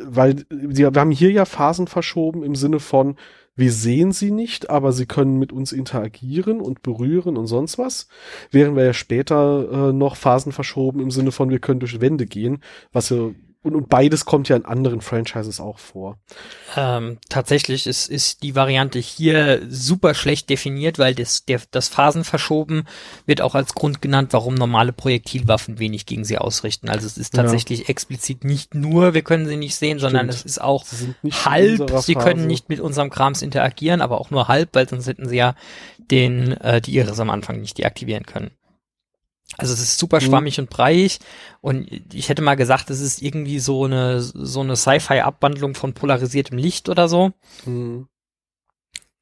weil wir, wir haben hier ja Phasen verschoben im Sinne von, wir sehen sie nicht, aber sie können mit uns interagieren und berühren und sonst was. Während wir ja später äh, noch Phasen verschoben im Sinne von, wir können durch Wände gehen, was ja und, und beides kommt ja in anderen Franchises auch vor.
Ähm, tatsächlich ist, ist die Variante hier super schlecht definiert, weil das, der, das Phasenverschoben wird auch als Grund genannt, warum normale Projektilwaffen wenig gegen sie ausrichten. Also es ist
Ja.
tatsächlich explizit nicht nur, wir können sie nicht sehen, sondern
Stimmt.
es ist auch
Sie
halb, sie können nicht mit unserem Krams interagieren, aber auch nur halb, weil sonst hätten sie ja den, äh, die Iris am Anfang nicht deaktivieren können. Also es ist super
Mhm.
schwammig und breiig und ich hätte mal gesagt, es ist irgendwie so eine, so eine Sci-Fi-Abwandlung von polarisiertem Licht oder so.
Hm.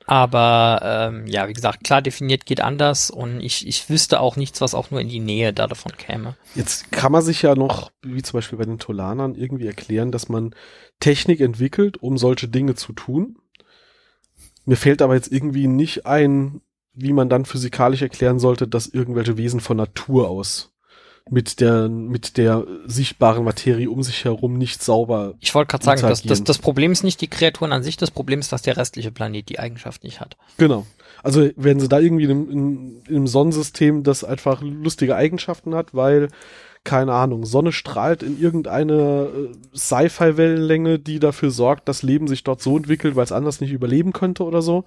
Aber ähm, ja, wie gesagt, klar definiert geht anders und ich, ich wüsste auch nichts, was auch nur in die Nähe da davon käme.
Jetzt kann man sich ja noch, wie zum Beispiel bei den Tolanern, irgendwie erklären, dass man Technik entwickelt, um solche Dinge zu tun. Mir fällt aber jetzt irgendwie nicht ein, wie man dann physikalisch erklären sollte, dass irgendwelche Wesen von Natur aus mit der, mit der sichtbaren Materie um sich herum nicht sauber.
Ich wollte gerade sagen, das, das, das Problem ist nicht die Kreaturen an sich, das Problem ist, dass der restliche Planet die Eigenschaft nicht hat.
Genau. Also wenn sie da irgendwie in, in, in einem Sonnensystem, das einfach lustige Eigenschaften hat, weil keine Ahnung, Sonne strahlt in irgendeine äh, Sci-Fi-Wellenlänge, die dafür sorgt, dass Leben sich dort so entwickelt, weil es anders nicht überleben könnte oder so.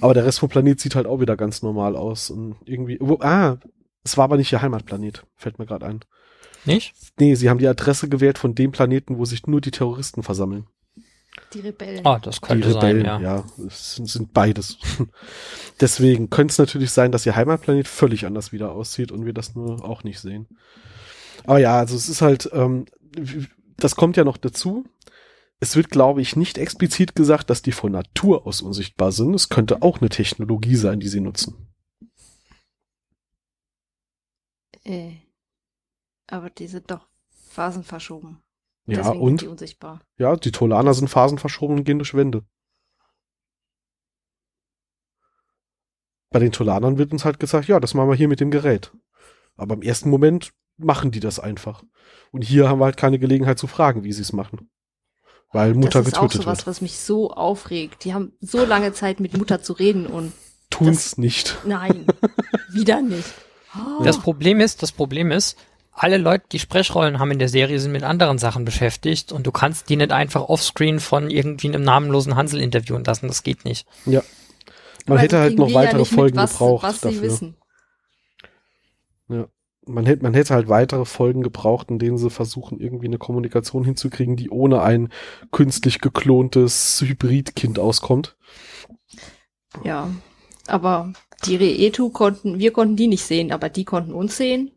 Aber der Rest vom Planet sieht halt auch wieder ganz normal aus und irgendwie. Wo, ah, es war aber nicht ihr Heimatplanet, fällt mir gerade ein.
Nicht?
Nee, sie haben die Adresse gewählt von dem Planeten, wo sich nur die Terroristen versammeln.
Die Rebellen.
Ah, das
Die
könnte
Rebellen,
sein, ja.
ja. es sind, sind beides. Deswegen könnte es natürlich sein, dass ihr Heimatplanet völlig anders wieder aussieht und wir das nur auch nicht sehen. Aber ja, also es ist halt, ähm, das kommt ja noch dazu. Es wird, glaube ich, nicht explizit gesagt, dass die von Natur aus unsichtbar sind. Es könnte auch eine Technologie sein, die sie nutzen.
Äh, aber die sind doch phasenverschoben.
Ja,
Deswegen
und?
sind die unsichtbar.
Ja, die Tolaner sind phasenverschoben und gehen durch Wände. Bei den Tolanern wird uns halt gesagt, ja, das machen wir hier mit dem Gerät. Aber im ersten Moment machen die das einfach. Und hier haben wir halt keine Gelegenheit zu fragen, wie sie es machen. weil Mutter
das ist auch
getötet
sowas,
wird.
was mich so aufregt. Die haben so lange Zeit mit Mutter zu reden und
Tun's nicht.
nein, wieder nicht. Oh.
Das Problem ist, das Problem ist, alle Leute, die Sprechrollen haben in der Serie, sind mit anderen Sachen beschäftigt und du kannst die nicht einfach offscreen von irgendwie einem namenlosen Hansel interviewen lassen. Das geht nicht.
Ja. Man
Aber
hätte halt noch
ja
weitere
mit,
Folgen
was,
gebraucht
was sie
dafür.
wissen.
Man hätte, man hätte halt weitere Folgen gebraucht, in denen sie versuchen, irgendwie eine Kommunikation hinzukriegen, die ohne ein künstlich geklontes Hybridkind auskommt.
Ja, aber die Reetu konnten, wir konnten die nicht sehen, aber die konnten uns sehen.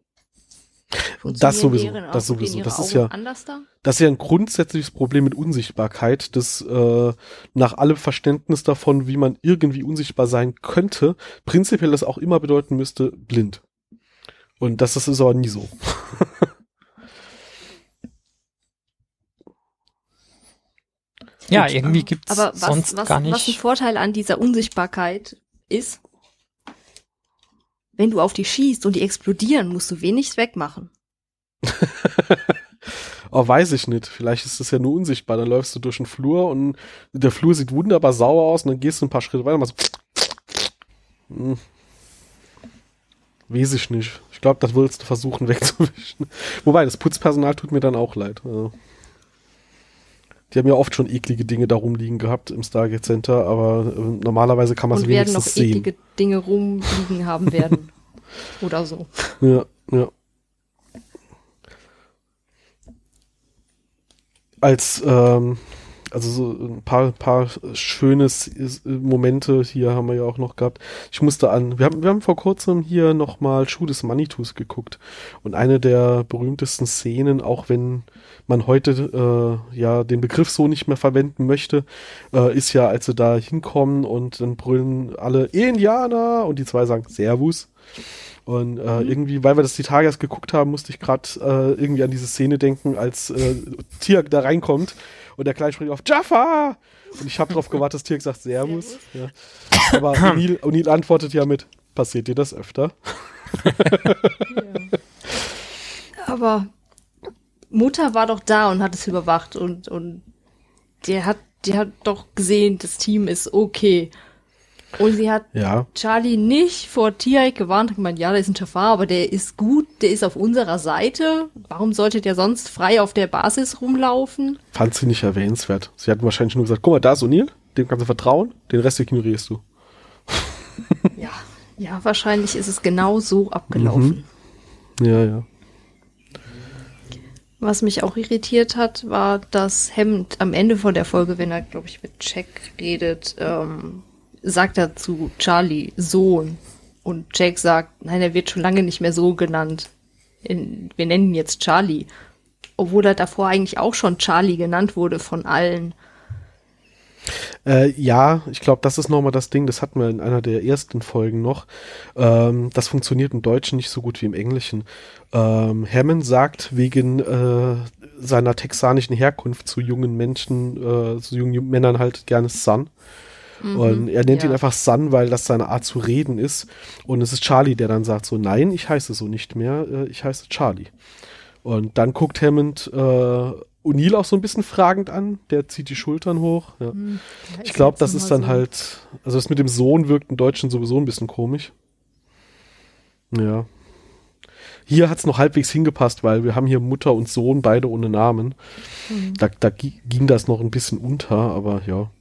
Das sowieso, das sowieso. Das ist
Augen
ja-
da?
Das ist ja ein grundsätzliches Problem mit Unsichtbarkeit, das äh, nach allem Verständnis davon, wie man irgendwie unsichtbar sein könnte, prinzipiell das auch immer bedeuten müsste, blind. Und das, das ist aber nie so.
Ja,
Gut.
irgendwie gibt's
Aber was,
sonst
was,
gar
was ein
nicht.
Vorteil an dieser Unsichtbarkeit ist, wenn du auf die schießt und die explodieren, musst du wenig wegmachen.
Oh, weiß ich nicht. Vielleicht ist das ja nur unsichtbar. Dann läufst du durch den Flur und der Flur sieht wunderbar sauer aus und dann gehst du ein paar Schritte weiter und machst so. Weiß ich nicht. Ich glaube, das willst du versuchen wegzuwischen. Wobei, das Putzpersonal tut mir dann auch leid. Also, Die haben ja oft schon eklige Dinge da rumliegen gehabt im Stargate Center, aber äh, normalerweise kann man es
und werden noch
wenigstens sehen.
eklige Dinge rumliegen haben werden. Oder so.
Ja, ja. Als, ähm, also so ein paar, paar schöne S- Momente hier haben wir ja auch noch gehabt. Ich musste an, wir haben, wir haben vor kurzem hier nochmal Schuh des Manitus geguckt. Und eine der berühmtesten Szenen, auch wenn man heute äh, ja den Begriff so nicht mehr verwenden möchte, äh, ist ja, als sie da hinkommen und dann brüllen alle Indianer und die zwei sagen Servus. Und äh, irgendwie, weil wir das die Tage erst geguckt haben, musste ich gerade äh, irgendwie an diese Szene denken, als äh, Tiak da reinkommt und der Kleine springt auf Jaffa! Und ich habe darauf gewartet, dass Tiak sagt Servus. Ja. Aber O'Neill, antwortet ja mit, passiert dir das öfter?
Aber Mutter war doch da und hat es überwacht und, und der hat, der hat doch gesehen, das Team ist okay. Und sie hat
Ja,
Charlie nicht vor Tierek gewarnt und gemeint, ja, der ist ein Jafar, aber der ist gut, der ist auf unserer Seite. Warum sollte der sonst frei auf der Basis rumlaufen?
fand sie nicht erwähnenswert. Sie hat wahrscheinlich nur gesagt, guck mal, da ist O'Neill, dem kannst du vertrauen, den Rest ignorierst du.
Ja, ja, wahrscheinlich ist es genau so abgelaufen.
Ja, ja.
Was mich auch irritiert hat, war, dass Hammond am Ende von der Folge, wenn er, glaube ich, mit Jack redet, ähm, sagt er zu Charlie Sohn. Und Jack sagt, nein, er wird schon lange nicht mehr so genannt. Wir nennen ihn jetzt Charlie. Obwohl er davor eigentlich auch schon Charlie genannt wurde von allen.
Äh, ja, ich glaube, das ist nochmal das Ding, das hatten wir in einer der ersten Folgen noch. Ähm, das funktioniert im Deutschen nicht so gut wie im Englischen. Ähm, Hammond sagt wegen äh, seiner texanischen Herkunft zu jungen Menschen, äh, zu jungen Männern halt gerne Son. Und er nennt
ja.
ihn einfach Son, weil das seine Art zu reden ist. Und es ist Charlie, der dann sagt so, nein, ich heiße so nicht mehr, äh, ich heiße Charlie. Und dann guckt Hammond äh, O'Neill auch so ein bisschen fragend an, der zieht die Schultern hoch. Ja.
Hm,
Ich glaube, das ist dann halt, also das mit dem Sohn wirkt im Deutschen sowieso ein bisschen komisch. Ja. Hier hat's noch halbwegs hingepasst, weil wir haben hier Mutter und Sohn, beide ohne Namen. Da, da gi- ging das noch ein bisschen unter, aber ja.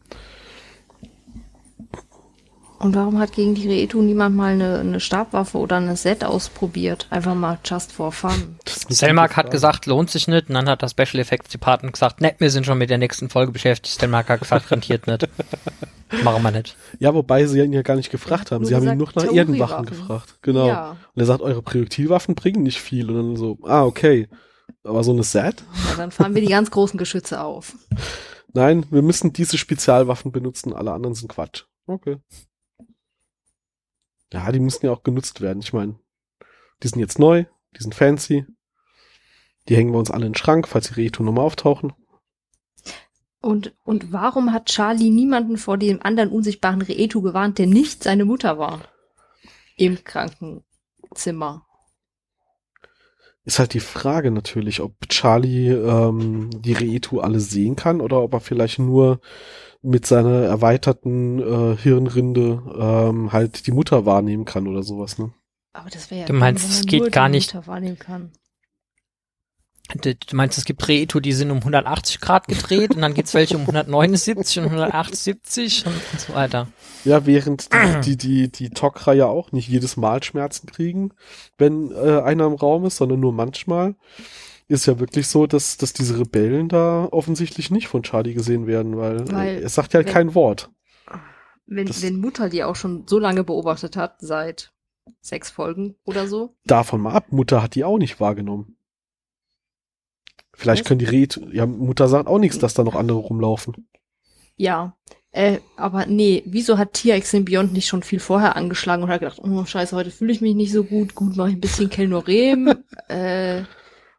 Und warum hat gegen die Reetu niemand mal eine, eine Stabwaffe oder eine Set ausprobiert? Einfach mal just for fun.
Selmark hat gesagt, lohnt sich nicht. Und dann hat das Special Effects Department gesagt, ne, wir sind schon mit der nächsten Folge beschäftigt. Selmark hat gesagt, rentiert nicht. Machen wir nicht.
Ja, wobei sie ihn ja gar nicht gefragt haben.
Nur
Sie haben ihn nur nach Erdenwaffen
Theoriewaffen.
gefragt. Genau.
Ja.
Und er sagt, eure Projektilwaffen bringen nicht viel. Und dann so, ah, okay. Aber so eine Set?
ja, dann fahren wir die ganz großen Geschütze auf.
Nein, wir müssen diese Spezialwaffen benutzen, alle anderen sind Quatsch. Okay. Ja, die müssen ja auch genutzt werden. Ich meine, die sind jetzt neu, die sind fancy. Die hängen wir uns alle in den Schrank, falls die Reto nochmal auftauchen.
Und, und warum hat Charlie niemanden vor dem anderen unsichtbaren Reetu gewarnt, der nicht seine Mutter war? Im Krankenzimmer.
Ist halt die Frage natürlich, ob Charlie ähm, die Reetu alle sehen kann oder ob er vielleicht nur mit seiner erweiterten äh, Hirnrinde ähm, halt die Mutter wahrnehmen kann oder sowas, ne?
Aber das wäre ja.
Du meinst, es geht gar nicht-
Mutter wahrnehmen kann.
Du du meinst, es gibt Reeto, die sind um 180 Grad gedreht und dann gibt's welche um 179 und 178 und, und so weiter.
Ja, während die, die, die, die Tok'ra ja auch nicht jedes Mal Schmerzen kriegen, wenn äh, einer im Raum ist, sondern nur manchmal, ist ja wirklich so, dass, dass diese Rebellen da offensichtlich nicht von Charlie gesehen werden, weil,
Weil,
er sagt ja
wenn-
kein Wort.
Wenn,
Das-
wenn Mutter die auch schon so lange beobachtet hat, seit sechs Folgen oder so.
Davon mal ab, Mutter hat die auch nicht wahrgenommen. Vielleicht
Was?
können die Red, ja, Mutter sagt auch nichts, dass da noch andere rumlaufen.
Ja. Äh, aber nee, wieso hat den Beyond nicht schon viel vorher angeschlagen und hat gedacht, oh scheiße, heute fühle ich mich nicht so gut, gut, mache ich ein bisschen Kelnorem. äh,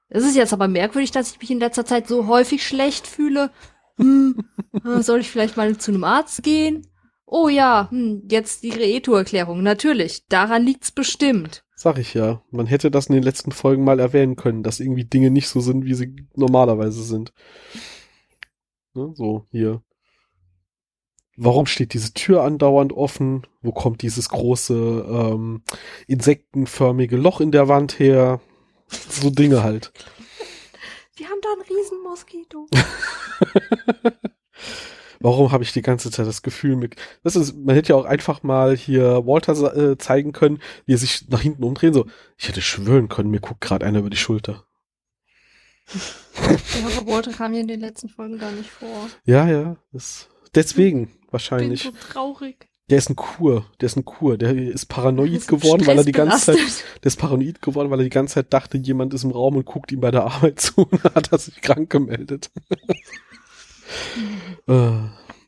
es ist jetzt aber merkwürdig, dass ich mich in letzter Zeit so häufig schlecht fühle. Hm, äh, soll ich vielleicht mal zu einem Arzt gehen? Oh ja, hm, jetzt die Reeto-Erklärung. Natürlich, daran liegt's bestimmt.
Sag ich ja. Man hätte das in den letzten Folgen mal erwähnen können, dass irgendwie Dinge nicht so sind, wie sie normalerweise sind. Ne, so, hier. Warum steht diese Tür andauernd offen? Wo kommt dieses große, ähm, insektenförmige Loch in der Wand her? So Dinge halt.
Wir haben da einen Riesenmoskito.
Warum habe ich die ganze Zeit das Gefühl mit, das ist, man hätte ja auch einfach mal hier Walter äh, zeigen können, wie er sich nach hinten umdrehen, so, ich hätte schwören können, mir guckt gerade einer über die Schulter.
Ja, aber Walter kam hier in den letzten Folgen gar nicht vor.
Ja, ja, das, deswegen
Bin
wahrscheinlich.
so traurig.
Der ist ein Kur, der ist ein Kur, der ist paranoid
Ist
geworden, weil er die ganze Zeit, der ist paranoid geworden, weil er die ganze Zeit dachte, jemand ist im Raum und guckt ihm bei der Arbeit zu und hat er sich krank gemeldet. äh,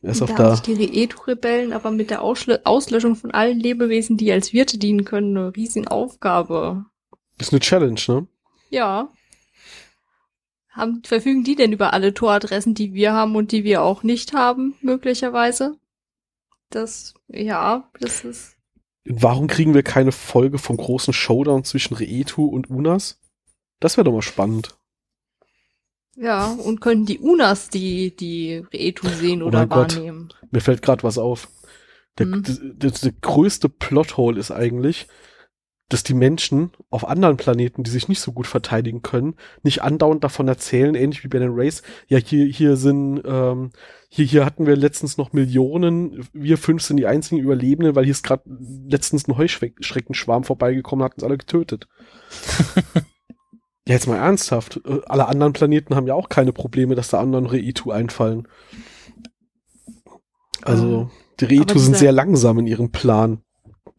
er ist auf
da
da.
die Reeto-Rebellen aber mit der Ausschl Auslöschung von allen Lebewesen, die als Wirte dienen können, eine riesen Aufgabe.
Ist eine Challenge, ne?
Ja. Haben, verfügen die denn über alle Toradressen, die wir haben und die wir auch nicht haben, möglicherweise? Das, ja, das ist.
Warum kriegen wir keine Folge vom großen Showdown zwischen Reetu und Unas? Das wäre doch mal spannend.
Ja, und können die Unas die, die Reetu sehen
Oh
oder
mein Gott.
wahrnehmen?
Mir fällt gerade was auf. Der,
Hm.
das, das, der größte Plothole ist eigentlich, dass die Menschen auf anderen Planeten, die sich nicht so gut verteidigen können, nicht andauernd davon erzählen, ähnlich wie bei den Race, ja, hier, hier sind, ähm, hier, hier hatten wir letztens noch Millionen, wir fünf sind die einzigen Überlebenden, weil hier ist gerade letztens ein Heuschreckenschwarm vorbeigekommen, hat uns alle getötet. ja, jetzt mal ernsthaft. äh, Alle anderen Planeten haben ja auch keine Probleme, dass da anderen Reitu einfallen. Also, die
aber
Reitu sind sehr langsam in ihrem Plan.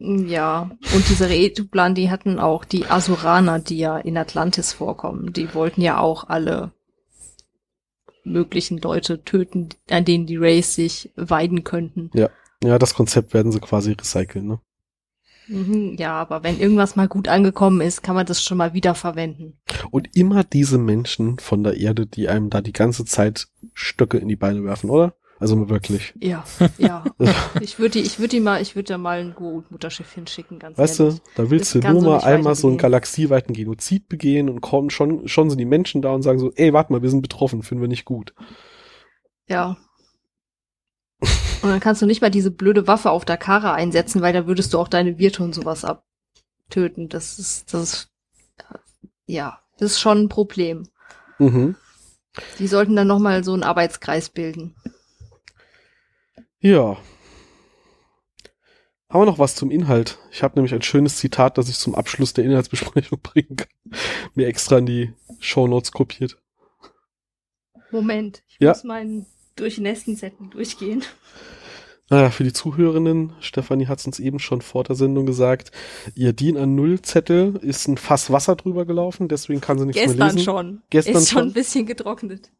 Ja, und diese Reetu-Plan, die hatten auch die Asuraner, die ja in Atlantis vorkommen. Die wollten ja auch alle möglichen Leute töten, an denen die Rays sich weiden könnten.
Ja, das Konzept werden sie quasi recyceln, ne?
Mhm, ja, aber wenn irgendwas mal gut angekommen ist, kann man das schon mal wiederverwenden.
Und immer diese Menschen von der Erde, die einem da die ganze Zeit Stöcke in die Beine werfen, oder? Also wirklich.
Ja, ja. ich würde die, ich würde die mal, ich würde da mal ein Gurut-Mutterschiff hinschicken, ganz
Weißt
ehrlich.
du, da willst
Das
du nur mal einmal so einen galaxieweiten Genozid begehen und kommen schon, schon sind die Menschen da und sagen so, ey, warte mal, wir sind betroffen, finden wir nicht gut.
Ja. Und dann kannst du nicht mal diese blöde Waffe auf Dakara einsetzen, weil da würdest du auch deine Wirte und sowas abtöten. Das ist, das ist, ja, das ist schon ein Problem.
Mhm.
Die sollten dann nochmal so einen Arbeitskreis bilden.
Ja. Haben wir noch was zum Inhalt? Ich habe nämlich ein schönes Zitat, das ich zum Abschluss der Inhaltsbesprechung bringen kann. Mir extra in die Shownotes kopiert.
Moment, ich
Ja.
muss meinen durchnässten Zettel durchgehen.
Naja, für die Zuhörerinnen, Stefanie hat es uns eben schon vor der Sendung gesagt, ihr DIN an Null Zettel ist ein Fass Wasser drüber gelaufen, deswegen kann sie nichts mehr
Gestern
lesen.
schon.
Gestern
ist schon
schon?
ein bisschen getrocknet.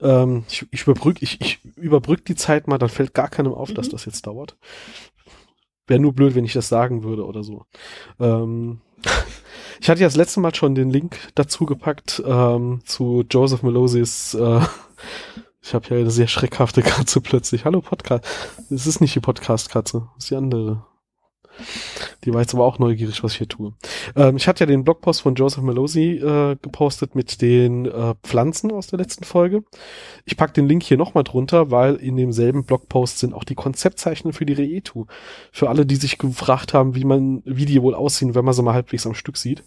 Ähm, ich, ich überbrück, ich, ich überbrück die Zeit mal, dann fällt gar keinem auf, dass
Mhm.
das jetzt dauert. Wäre nur blöd, wenn ich das sagen würde oder so. Ähm, ich hatte ja das letzte Mal schon den Link dazu gepackt ähm, zu Joseph Melosis äh, Ich habe ja eine sehr schreckhafte Katze plötzlich. Hallo Podcast. Es ist nicht die Podcast-Katze, es ist die andere. Die war jetzt aber auch neugierig, was ich hier tue. Ähm, ich hatte ja den Blogpost von Joseph Melosi äh, gepostet mit den äh, Pflanzen aus der letzten Folge. Ich pack den Link hier nochmal drunter, weil in demselben Blogpost sind auch die Konzeptzeichnungen für die Reetu. Für alle, die sich gefragt haben, wie man, wie die wohl aussehen, wenn man sie mal halbwegs am Stück sieht.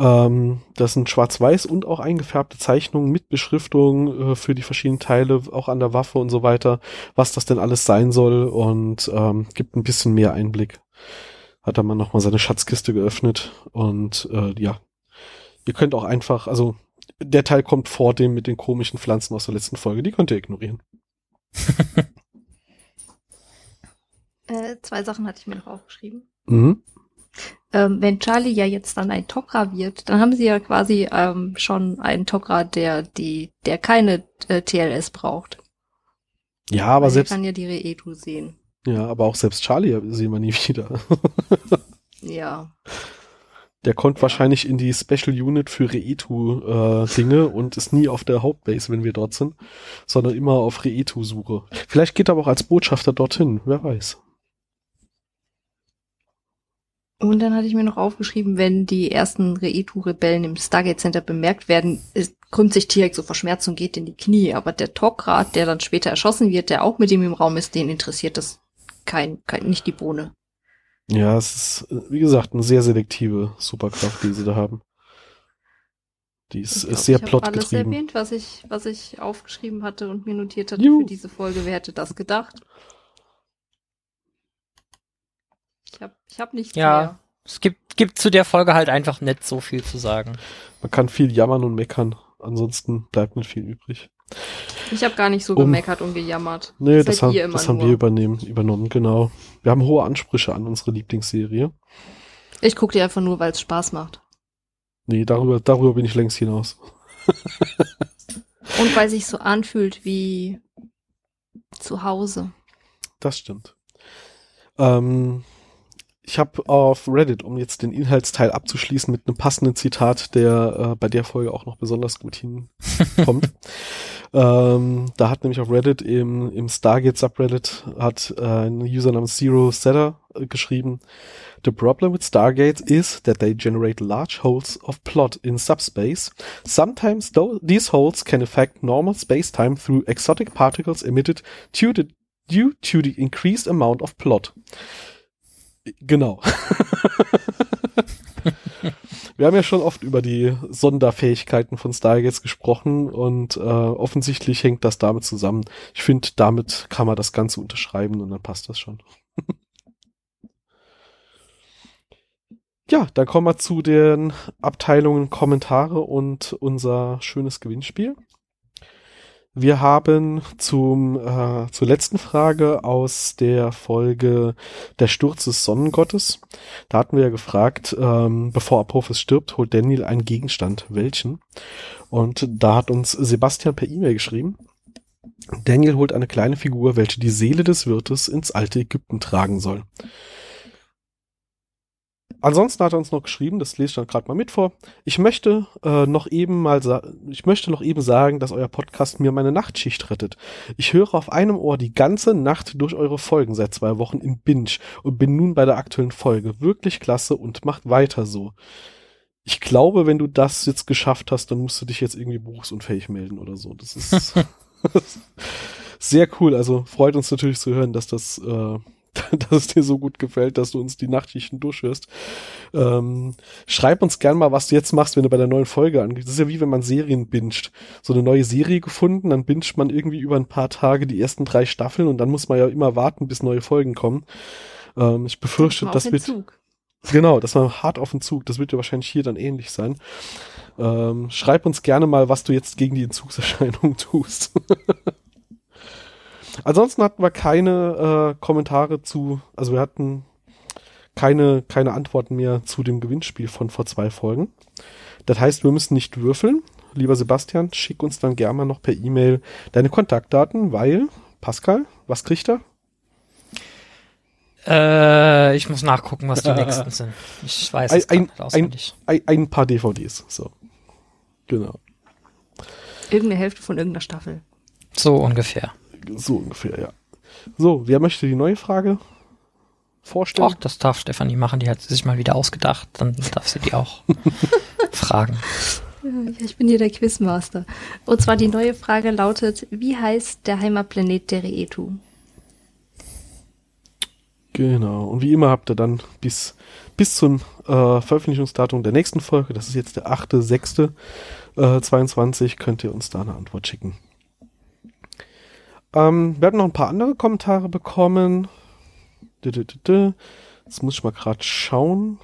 Ähm, das sind schwarz-weiß und auch eingefärbte Zeichnungen mit Beschriftung äh, für die verschiedenen Teile, auch an der Waffe und so weiter, was das denn alles sein soll und ähm, gibt ein bisschen mehr Einblick. Hat er mal nochmal seine Schatzkiste geöffnet und äh, ja, ihr könnt auch einfach, also der Teil kommt vor dem mit den komischen Pflanzen aus der letzten Folge, die könnt ihr ignorieren.
äh, zwei Sachen hatte ich mir noch aufgeschrieben.
Mhm
ähm, wenn Charlie ja jetzt dann ein Tok'ra wird, dann haben sie ja quasi ähm, schon einen Tok'ra, der die, der keine äh, TLS braucht.
Ja, aber
Weil
selbst.
kann ja die Reetu sehen.
Ja, aber auch selbst Charlie sehen wir nie wieder.
ja.
Der kommt wahrscheinlich in die Special Unit für Reetu-Dinge äh, und ist nie auf der Hauptbase, wenn wir dort sind, sondern immer auf Reetu-Suche. Vielleicht geht er aber auch als Botschafter dorthin, wer weiß.
Und dann hatte ich mir noch aufgeschrieben, wenn die ersten Reetu-Rebellen im Stargate Center bemerkt werden, ist, krümmt sich Tiak so verschmerzt und geht in die Knie. Aber der Tok'ra, der dann später erschossen wird, der auch mit ihm im Raum ist, den interessiert das kein, kein nicht die Bohne.
Ja, es ist, wie gesagt, eine sehr selektive Superkraft, die sie da haben. Die ist,
glaub,
ist sehr
ich
plotgetrieben.
alles erwähnt, was ich, was ich aufgeschrieben hatte und mir notiert hatte
Juhu.
für diese Folge. Wer hätte das gedacht? Ich habe ich hab nichts
Ja.
mehr.
Es gibt, gibt zu der Folge halt einfach nicht so viel zu sagen.
Man kann viel jammern und meckern. Ansonsten bleibt nicht viel übrig.
Ich habe gar nicht so
Um-
gemeckert und gejammert.
Nee,
Das
das, haben, das haben wir übernehmen, übernommen, genau. Wir haben hohe Ansprüche an unsere Lieblingsserie.
Ich gucke die einfach nur, weil es Spaß macht.
Nee, darüber, darüber bin ich längst hinaus.
Und weil sich so anfühlt wie zu Hause.
Das stimmt. Ähm, ich habe auf Reddit, um jetzt den Inhaltsteil abzuschließen, mit einem passenden Zitat, der äh, bei der Folge auch noch besonders gut hinkommt. ähm, da hat nämlich auf Reddit im, im Stargate Subreddit hat äh, ein User namens Zero Setter äh, geschrieben, The problem with Stargates is that they generate large holes of plot in subspace. Sometimes though these holes can affect normal space-time through exotic particles emitted due to, due to the increased amount of plot. Genau. Wir haben ja schon oft über die Sonderfähigkeiten von Stargates gesprochen und äh, offensichtlich hängt das damit zusammen. Ich finde, damit kann man das Ganze unterschreiben und dann passt das schon. ja, dann kommen wir zu den Abteilungen Kommentare und unser schönes Gewinnspiel. Wir haben zum, äh, zur letzten Frage aus der Folge Der Sturz des Sonnengottes. Da hatten wir ja gefragt, ähm, bevor Apophis stirbt, holt Daniel einen Gegenstand. Welchen? Und da hat uns Sebastian per E-Mail geschrieben. Daniel holt eine kleine Figur, welche die Seele des Wirtes ins alte Ägypten tragen soll. Ansonsten hat er uns noch geschrieben, das lese ich dann gerade mal mit vor. Ich möchte äh, noch eben mal ich möchte noch eben sagen, dass euer Podcast mir meine Nachtschicht rettet. Ich höre auf einem Ohr die ganze Nacht durch eure Folgen seit zwei Wochen im Binge und bin nun bei der aktuellen Folge. Wirklich klasse und macht weiter so. Ich glaube, wenn du das jetzt geschafft hast, dann musst du dich jetzt irgendwie berufsunfähig melden oder so. Das ist sehr cool. Also freut uns natürlich zu hören, dass das äh, dass es dir so gut gefällt, dass du uns die Nachtschichten durchhörst. Ähm, schreib uns gern mal, was du jetzt machst, wenn du bei der neuen Folge angehst. Das ist ja wie wenn man Serien binscht. So eine neue Serie gefunden, dann binscht man irgendwie über ein paar Tage die ersten drei Staffeln und dann muss man ja immer warten, bis neue Folgen kommen. Ähm, ich befürchte, das wird
Zug.
genau, das war hart auf den Zug. Das wird ja wahrscheinlich hier dann ähnlich sein. Ähm, schreib uns gerne mal, was du jetzt gegen die Entzugserscheinung tust. Ansonsten hatten wir keine äh, Kommentare zu, also wir hatten keine, keine Antworten mehr zu dem Gewinnspiel von vor zwei Folgen. Das heißt, wir müssen nicht würfeln. Lieber Sebastian, schick uns dann gerne mal noch per E-Mail deine Kontaktdaten, weil, Pascal, was kriegt er?
Äh, ich muss nachgucken, was die nächsten sind. Ich weiß es
Ein-
nicht auswendig.
Ein, ein paar DVDs, so. Genau.
Irgendeine Hälfte von irgendeiner Staffel.
So ungefähr.
So ungefähr, ja. So, wer möchte die neue Frage vorstellen?
Ach, das darf Stefanie machen, die hat sie sich mal wieder ausgedacht, dann darf sie die auch fragen.
Ja, ich bin hier der Quizmaster. Und zwar die neue Frage lautet, wie heißt der Heimatplanet der Reetu?
Genau. Und wie immer habt ihr dann bis, bis zum äh, Veröffentlichungsdatum der nächsten Folge, das ist jetzt der 8.6.22, äh, könnt ihr uns da eine Antwort schicken. Ähm, wir hatten noch ein paar andere Kommentare bekommen. Jetzt muss ich mal gerade schauen.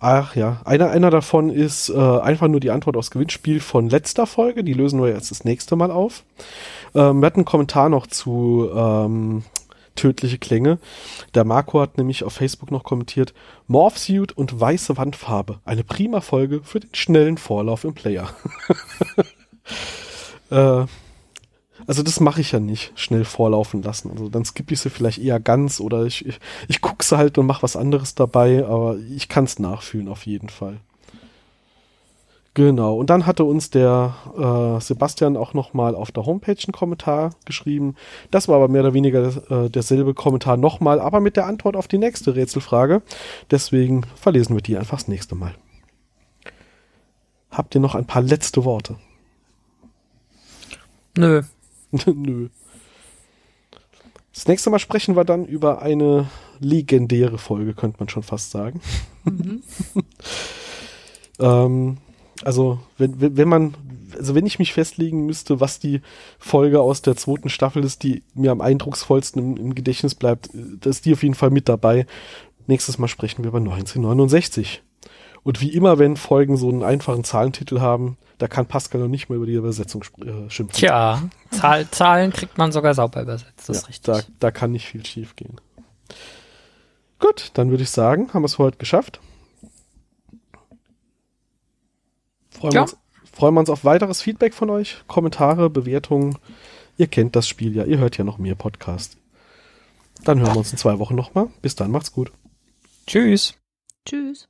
Ach ja, einer, einer davon ist äh, einfach nur die Antwort aufs Gewinnspiel von letzter Folge. Die lösen wir jetzt das nächste Mal auf. Ähm, wir hatten einen Kommentar noch zu ähm, tödliche Klänge. Der Marco hat nämlich auf Facebook noch kommentiert, Morphsuit und weiße Wandfarbe. Eine prima Folge für den schnellen Vorlauf im Player. äh, also das mache ich ja nicht, schnell vorlaufen lassen. Also dann skippe ich sie vielleicht eher ganz oder ich, ich, ich gucke sie halt und mache was anderes dabei, aber ich kann es nachfühlen auf jeden Fall. Genau, und dann hatte uns der äh, Sebastian auch nochmal auf der Homepage einen Kommentar geschrieben. Das war aber mehr oder weniger äh, derselbe Kommentar nochmal, aber mit der Antwort auf die nächste Rätselfrage. Deswegen verlesen wir die einfach das nächste Mal. Habt ihr noch ein paar letzte Worte?
Nö.
Nö. Das nächste Mal sprechen wir dann über eine legendäre Folge, könnte man schon fast sagen. Mhm. ähm, also, wenn, wenn, wenn man, also wenn ich mich festlegen müsste, was die Folge aus der zweiten Staffel ist, die mir am eindrucksvollsten im, im Gedächtnis bleibt, da ist die auf jeden Fall mit dabei. Nächstes Mal sprechen wir über 1969. Und wie immer, wenn Folgen so einen einfachen Zahlentitel haben, da kann Pascal noch nicht mal über die Übersetzung äh, schimpfen.
Tja, Zahl, Zahlen kriegt man sogar sauber übersetzt. Das ja, ist richtig.
Da, da kann nicht viel schief gehen. Gut, dann würde ich sagen, haben wir es heute geschafft. Freuen, ja. wir uns, freuen wir uns auf weiteres Feedback von euch, Kommentare, Bewertungen. Ihr kennt das Spiel ja, ihr hört ja noch mehr Podcast. Dann hören wir uns in zwei Wochen nochmal. Bis dann, macht's gut.
Tschüss.
Tschüss.